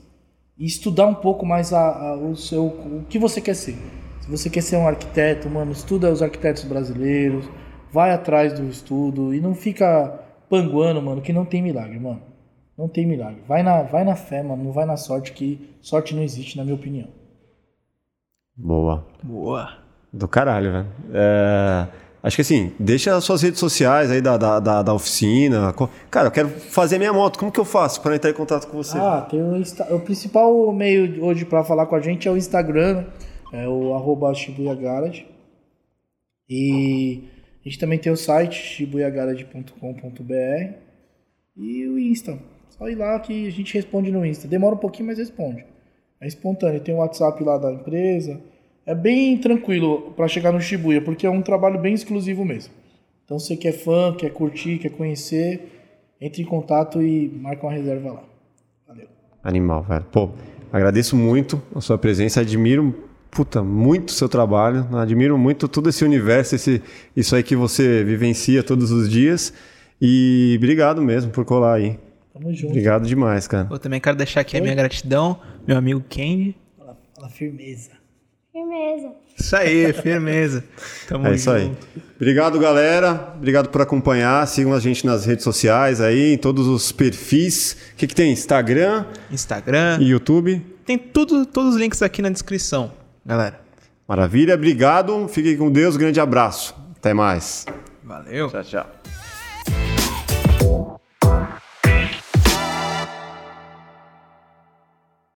e estudar um pouco mais a, a- o seu o que você quer ser. Se você quer ser um arquiteto, mano, estuda os arquitetos brasileiros, vai atrás do estudo e não fica panguando, mano, que não tem milagre, mano. Não tem milagre. Vai na, vai na fé, mano, não vai na sorte, que sorte não existe, na minha opinião. boa. Boa. Do caralho, velho. É, acho que assim, deixa as suas redes sociais aí da, da, da, da oficina. Cara, eu quero fazer minha moto. Como que eu faço para entrar em contato com você? Ah, tem o, Insta- o principal meio hoje pra falar com a gente é o Instagram, é o arroba Shibuya Garage. E a gente também tem o site shibuyagarage.com.br e o Insta. Só ir lá que a gente responde no Insta. Demora um pouquinho, mas responde. É espontâneo. Tem o WhatsApp lá da empresa. É bem tranquilo pra chegar no Shibuya, porque é um trabalho bem exclusivo mesmo. Então, você que é fã, quer curtir, quer conhecer, entre em contato e marca uma reserva lá. Valeu. Animal, velho. Pô, agradeço muito a sua presença. Admiro, puta, muito o seu trabalho. Admiro muito todo esse universo, esse, isso aí que você vivencia todos os dias. E obrigado mesmo por colar aí. Tamo junto. Obrigado demais, cara. Eu também quero deixar aqui a minha gratidão, meu amigo Kendi. Fala, fala firmeza. Firmeza. Isso aí, firmeza. Tamo É isso aí. Obrigado, galera. Obrigado por acompanhar. Sigam a gente nas redes sociais aí, em todos os perfis. O que, que tem? Instagram Instagram. e YouTube. Tem tudo, todos os links aqui na descrição, galera. Maravilha. Obrigado. Fiquem com Deus. Grande abraço. Até mais. Valeu. Tchau, tchau.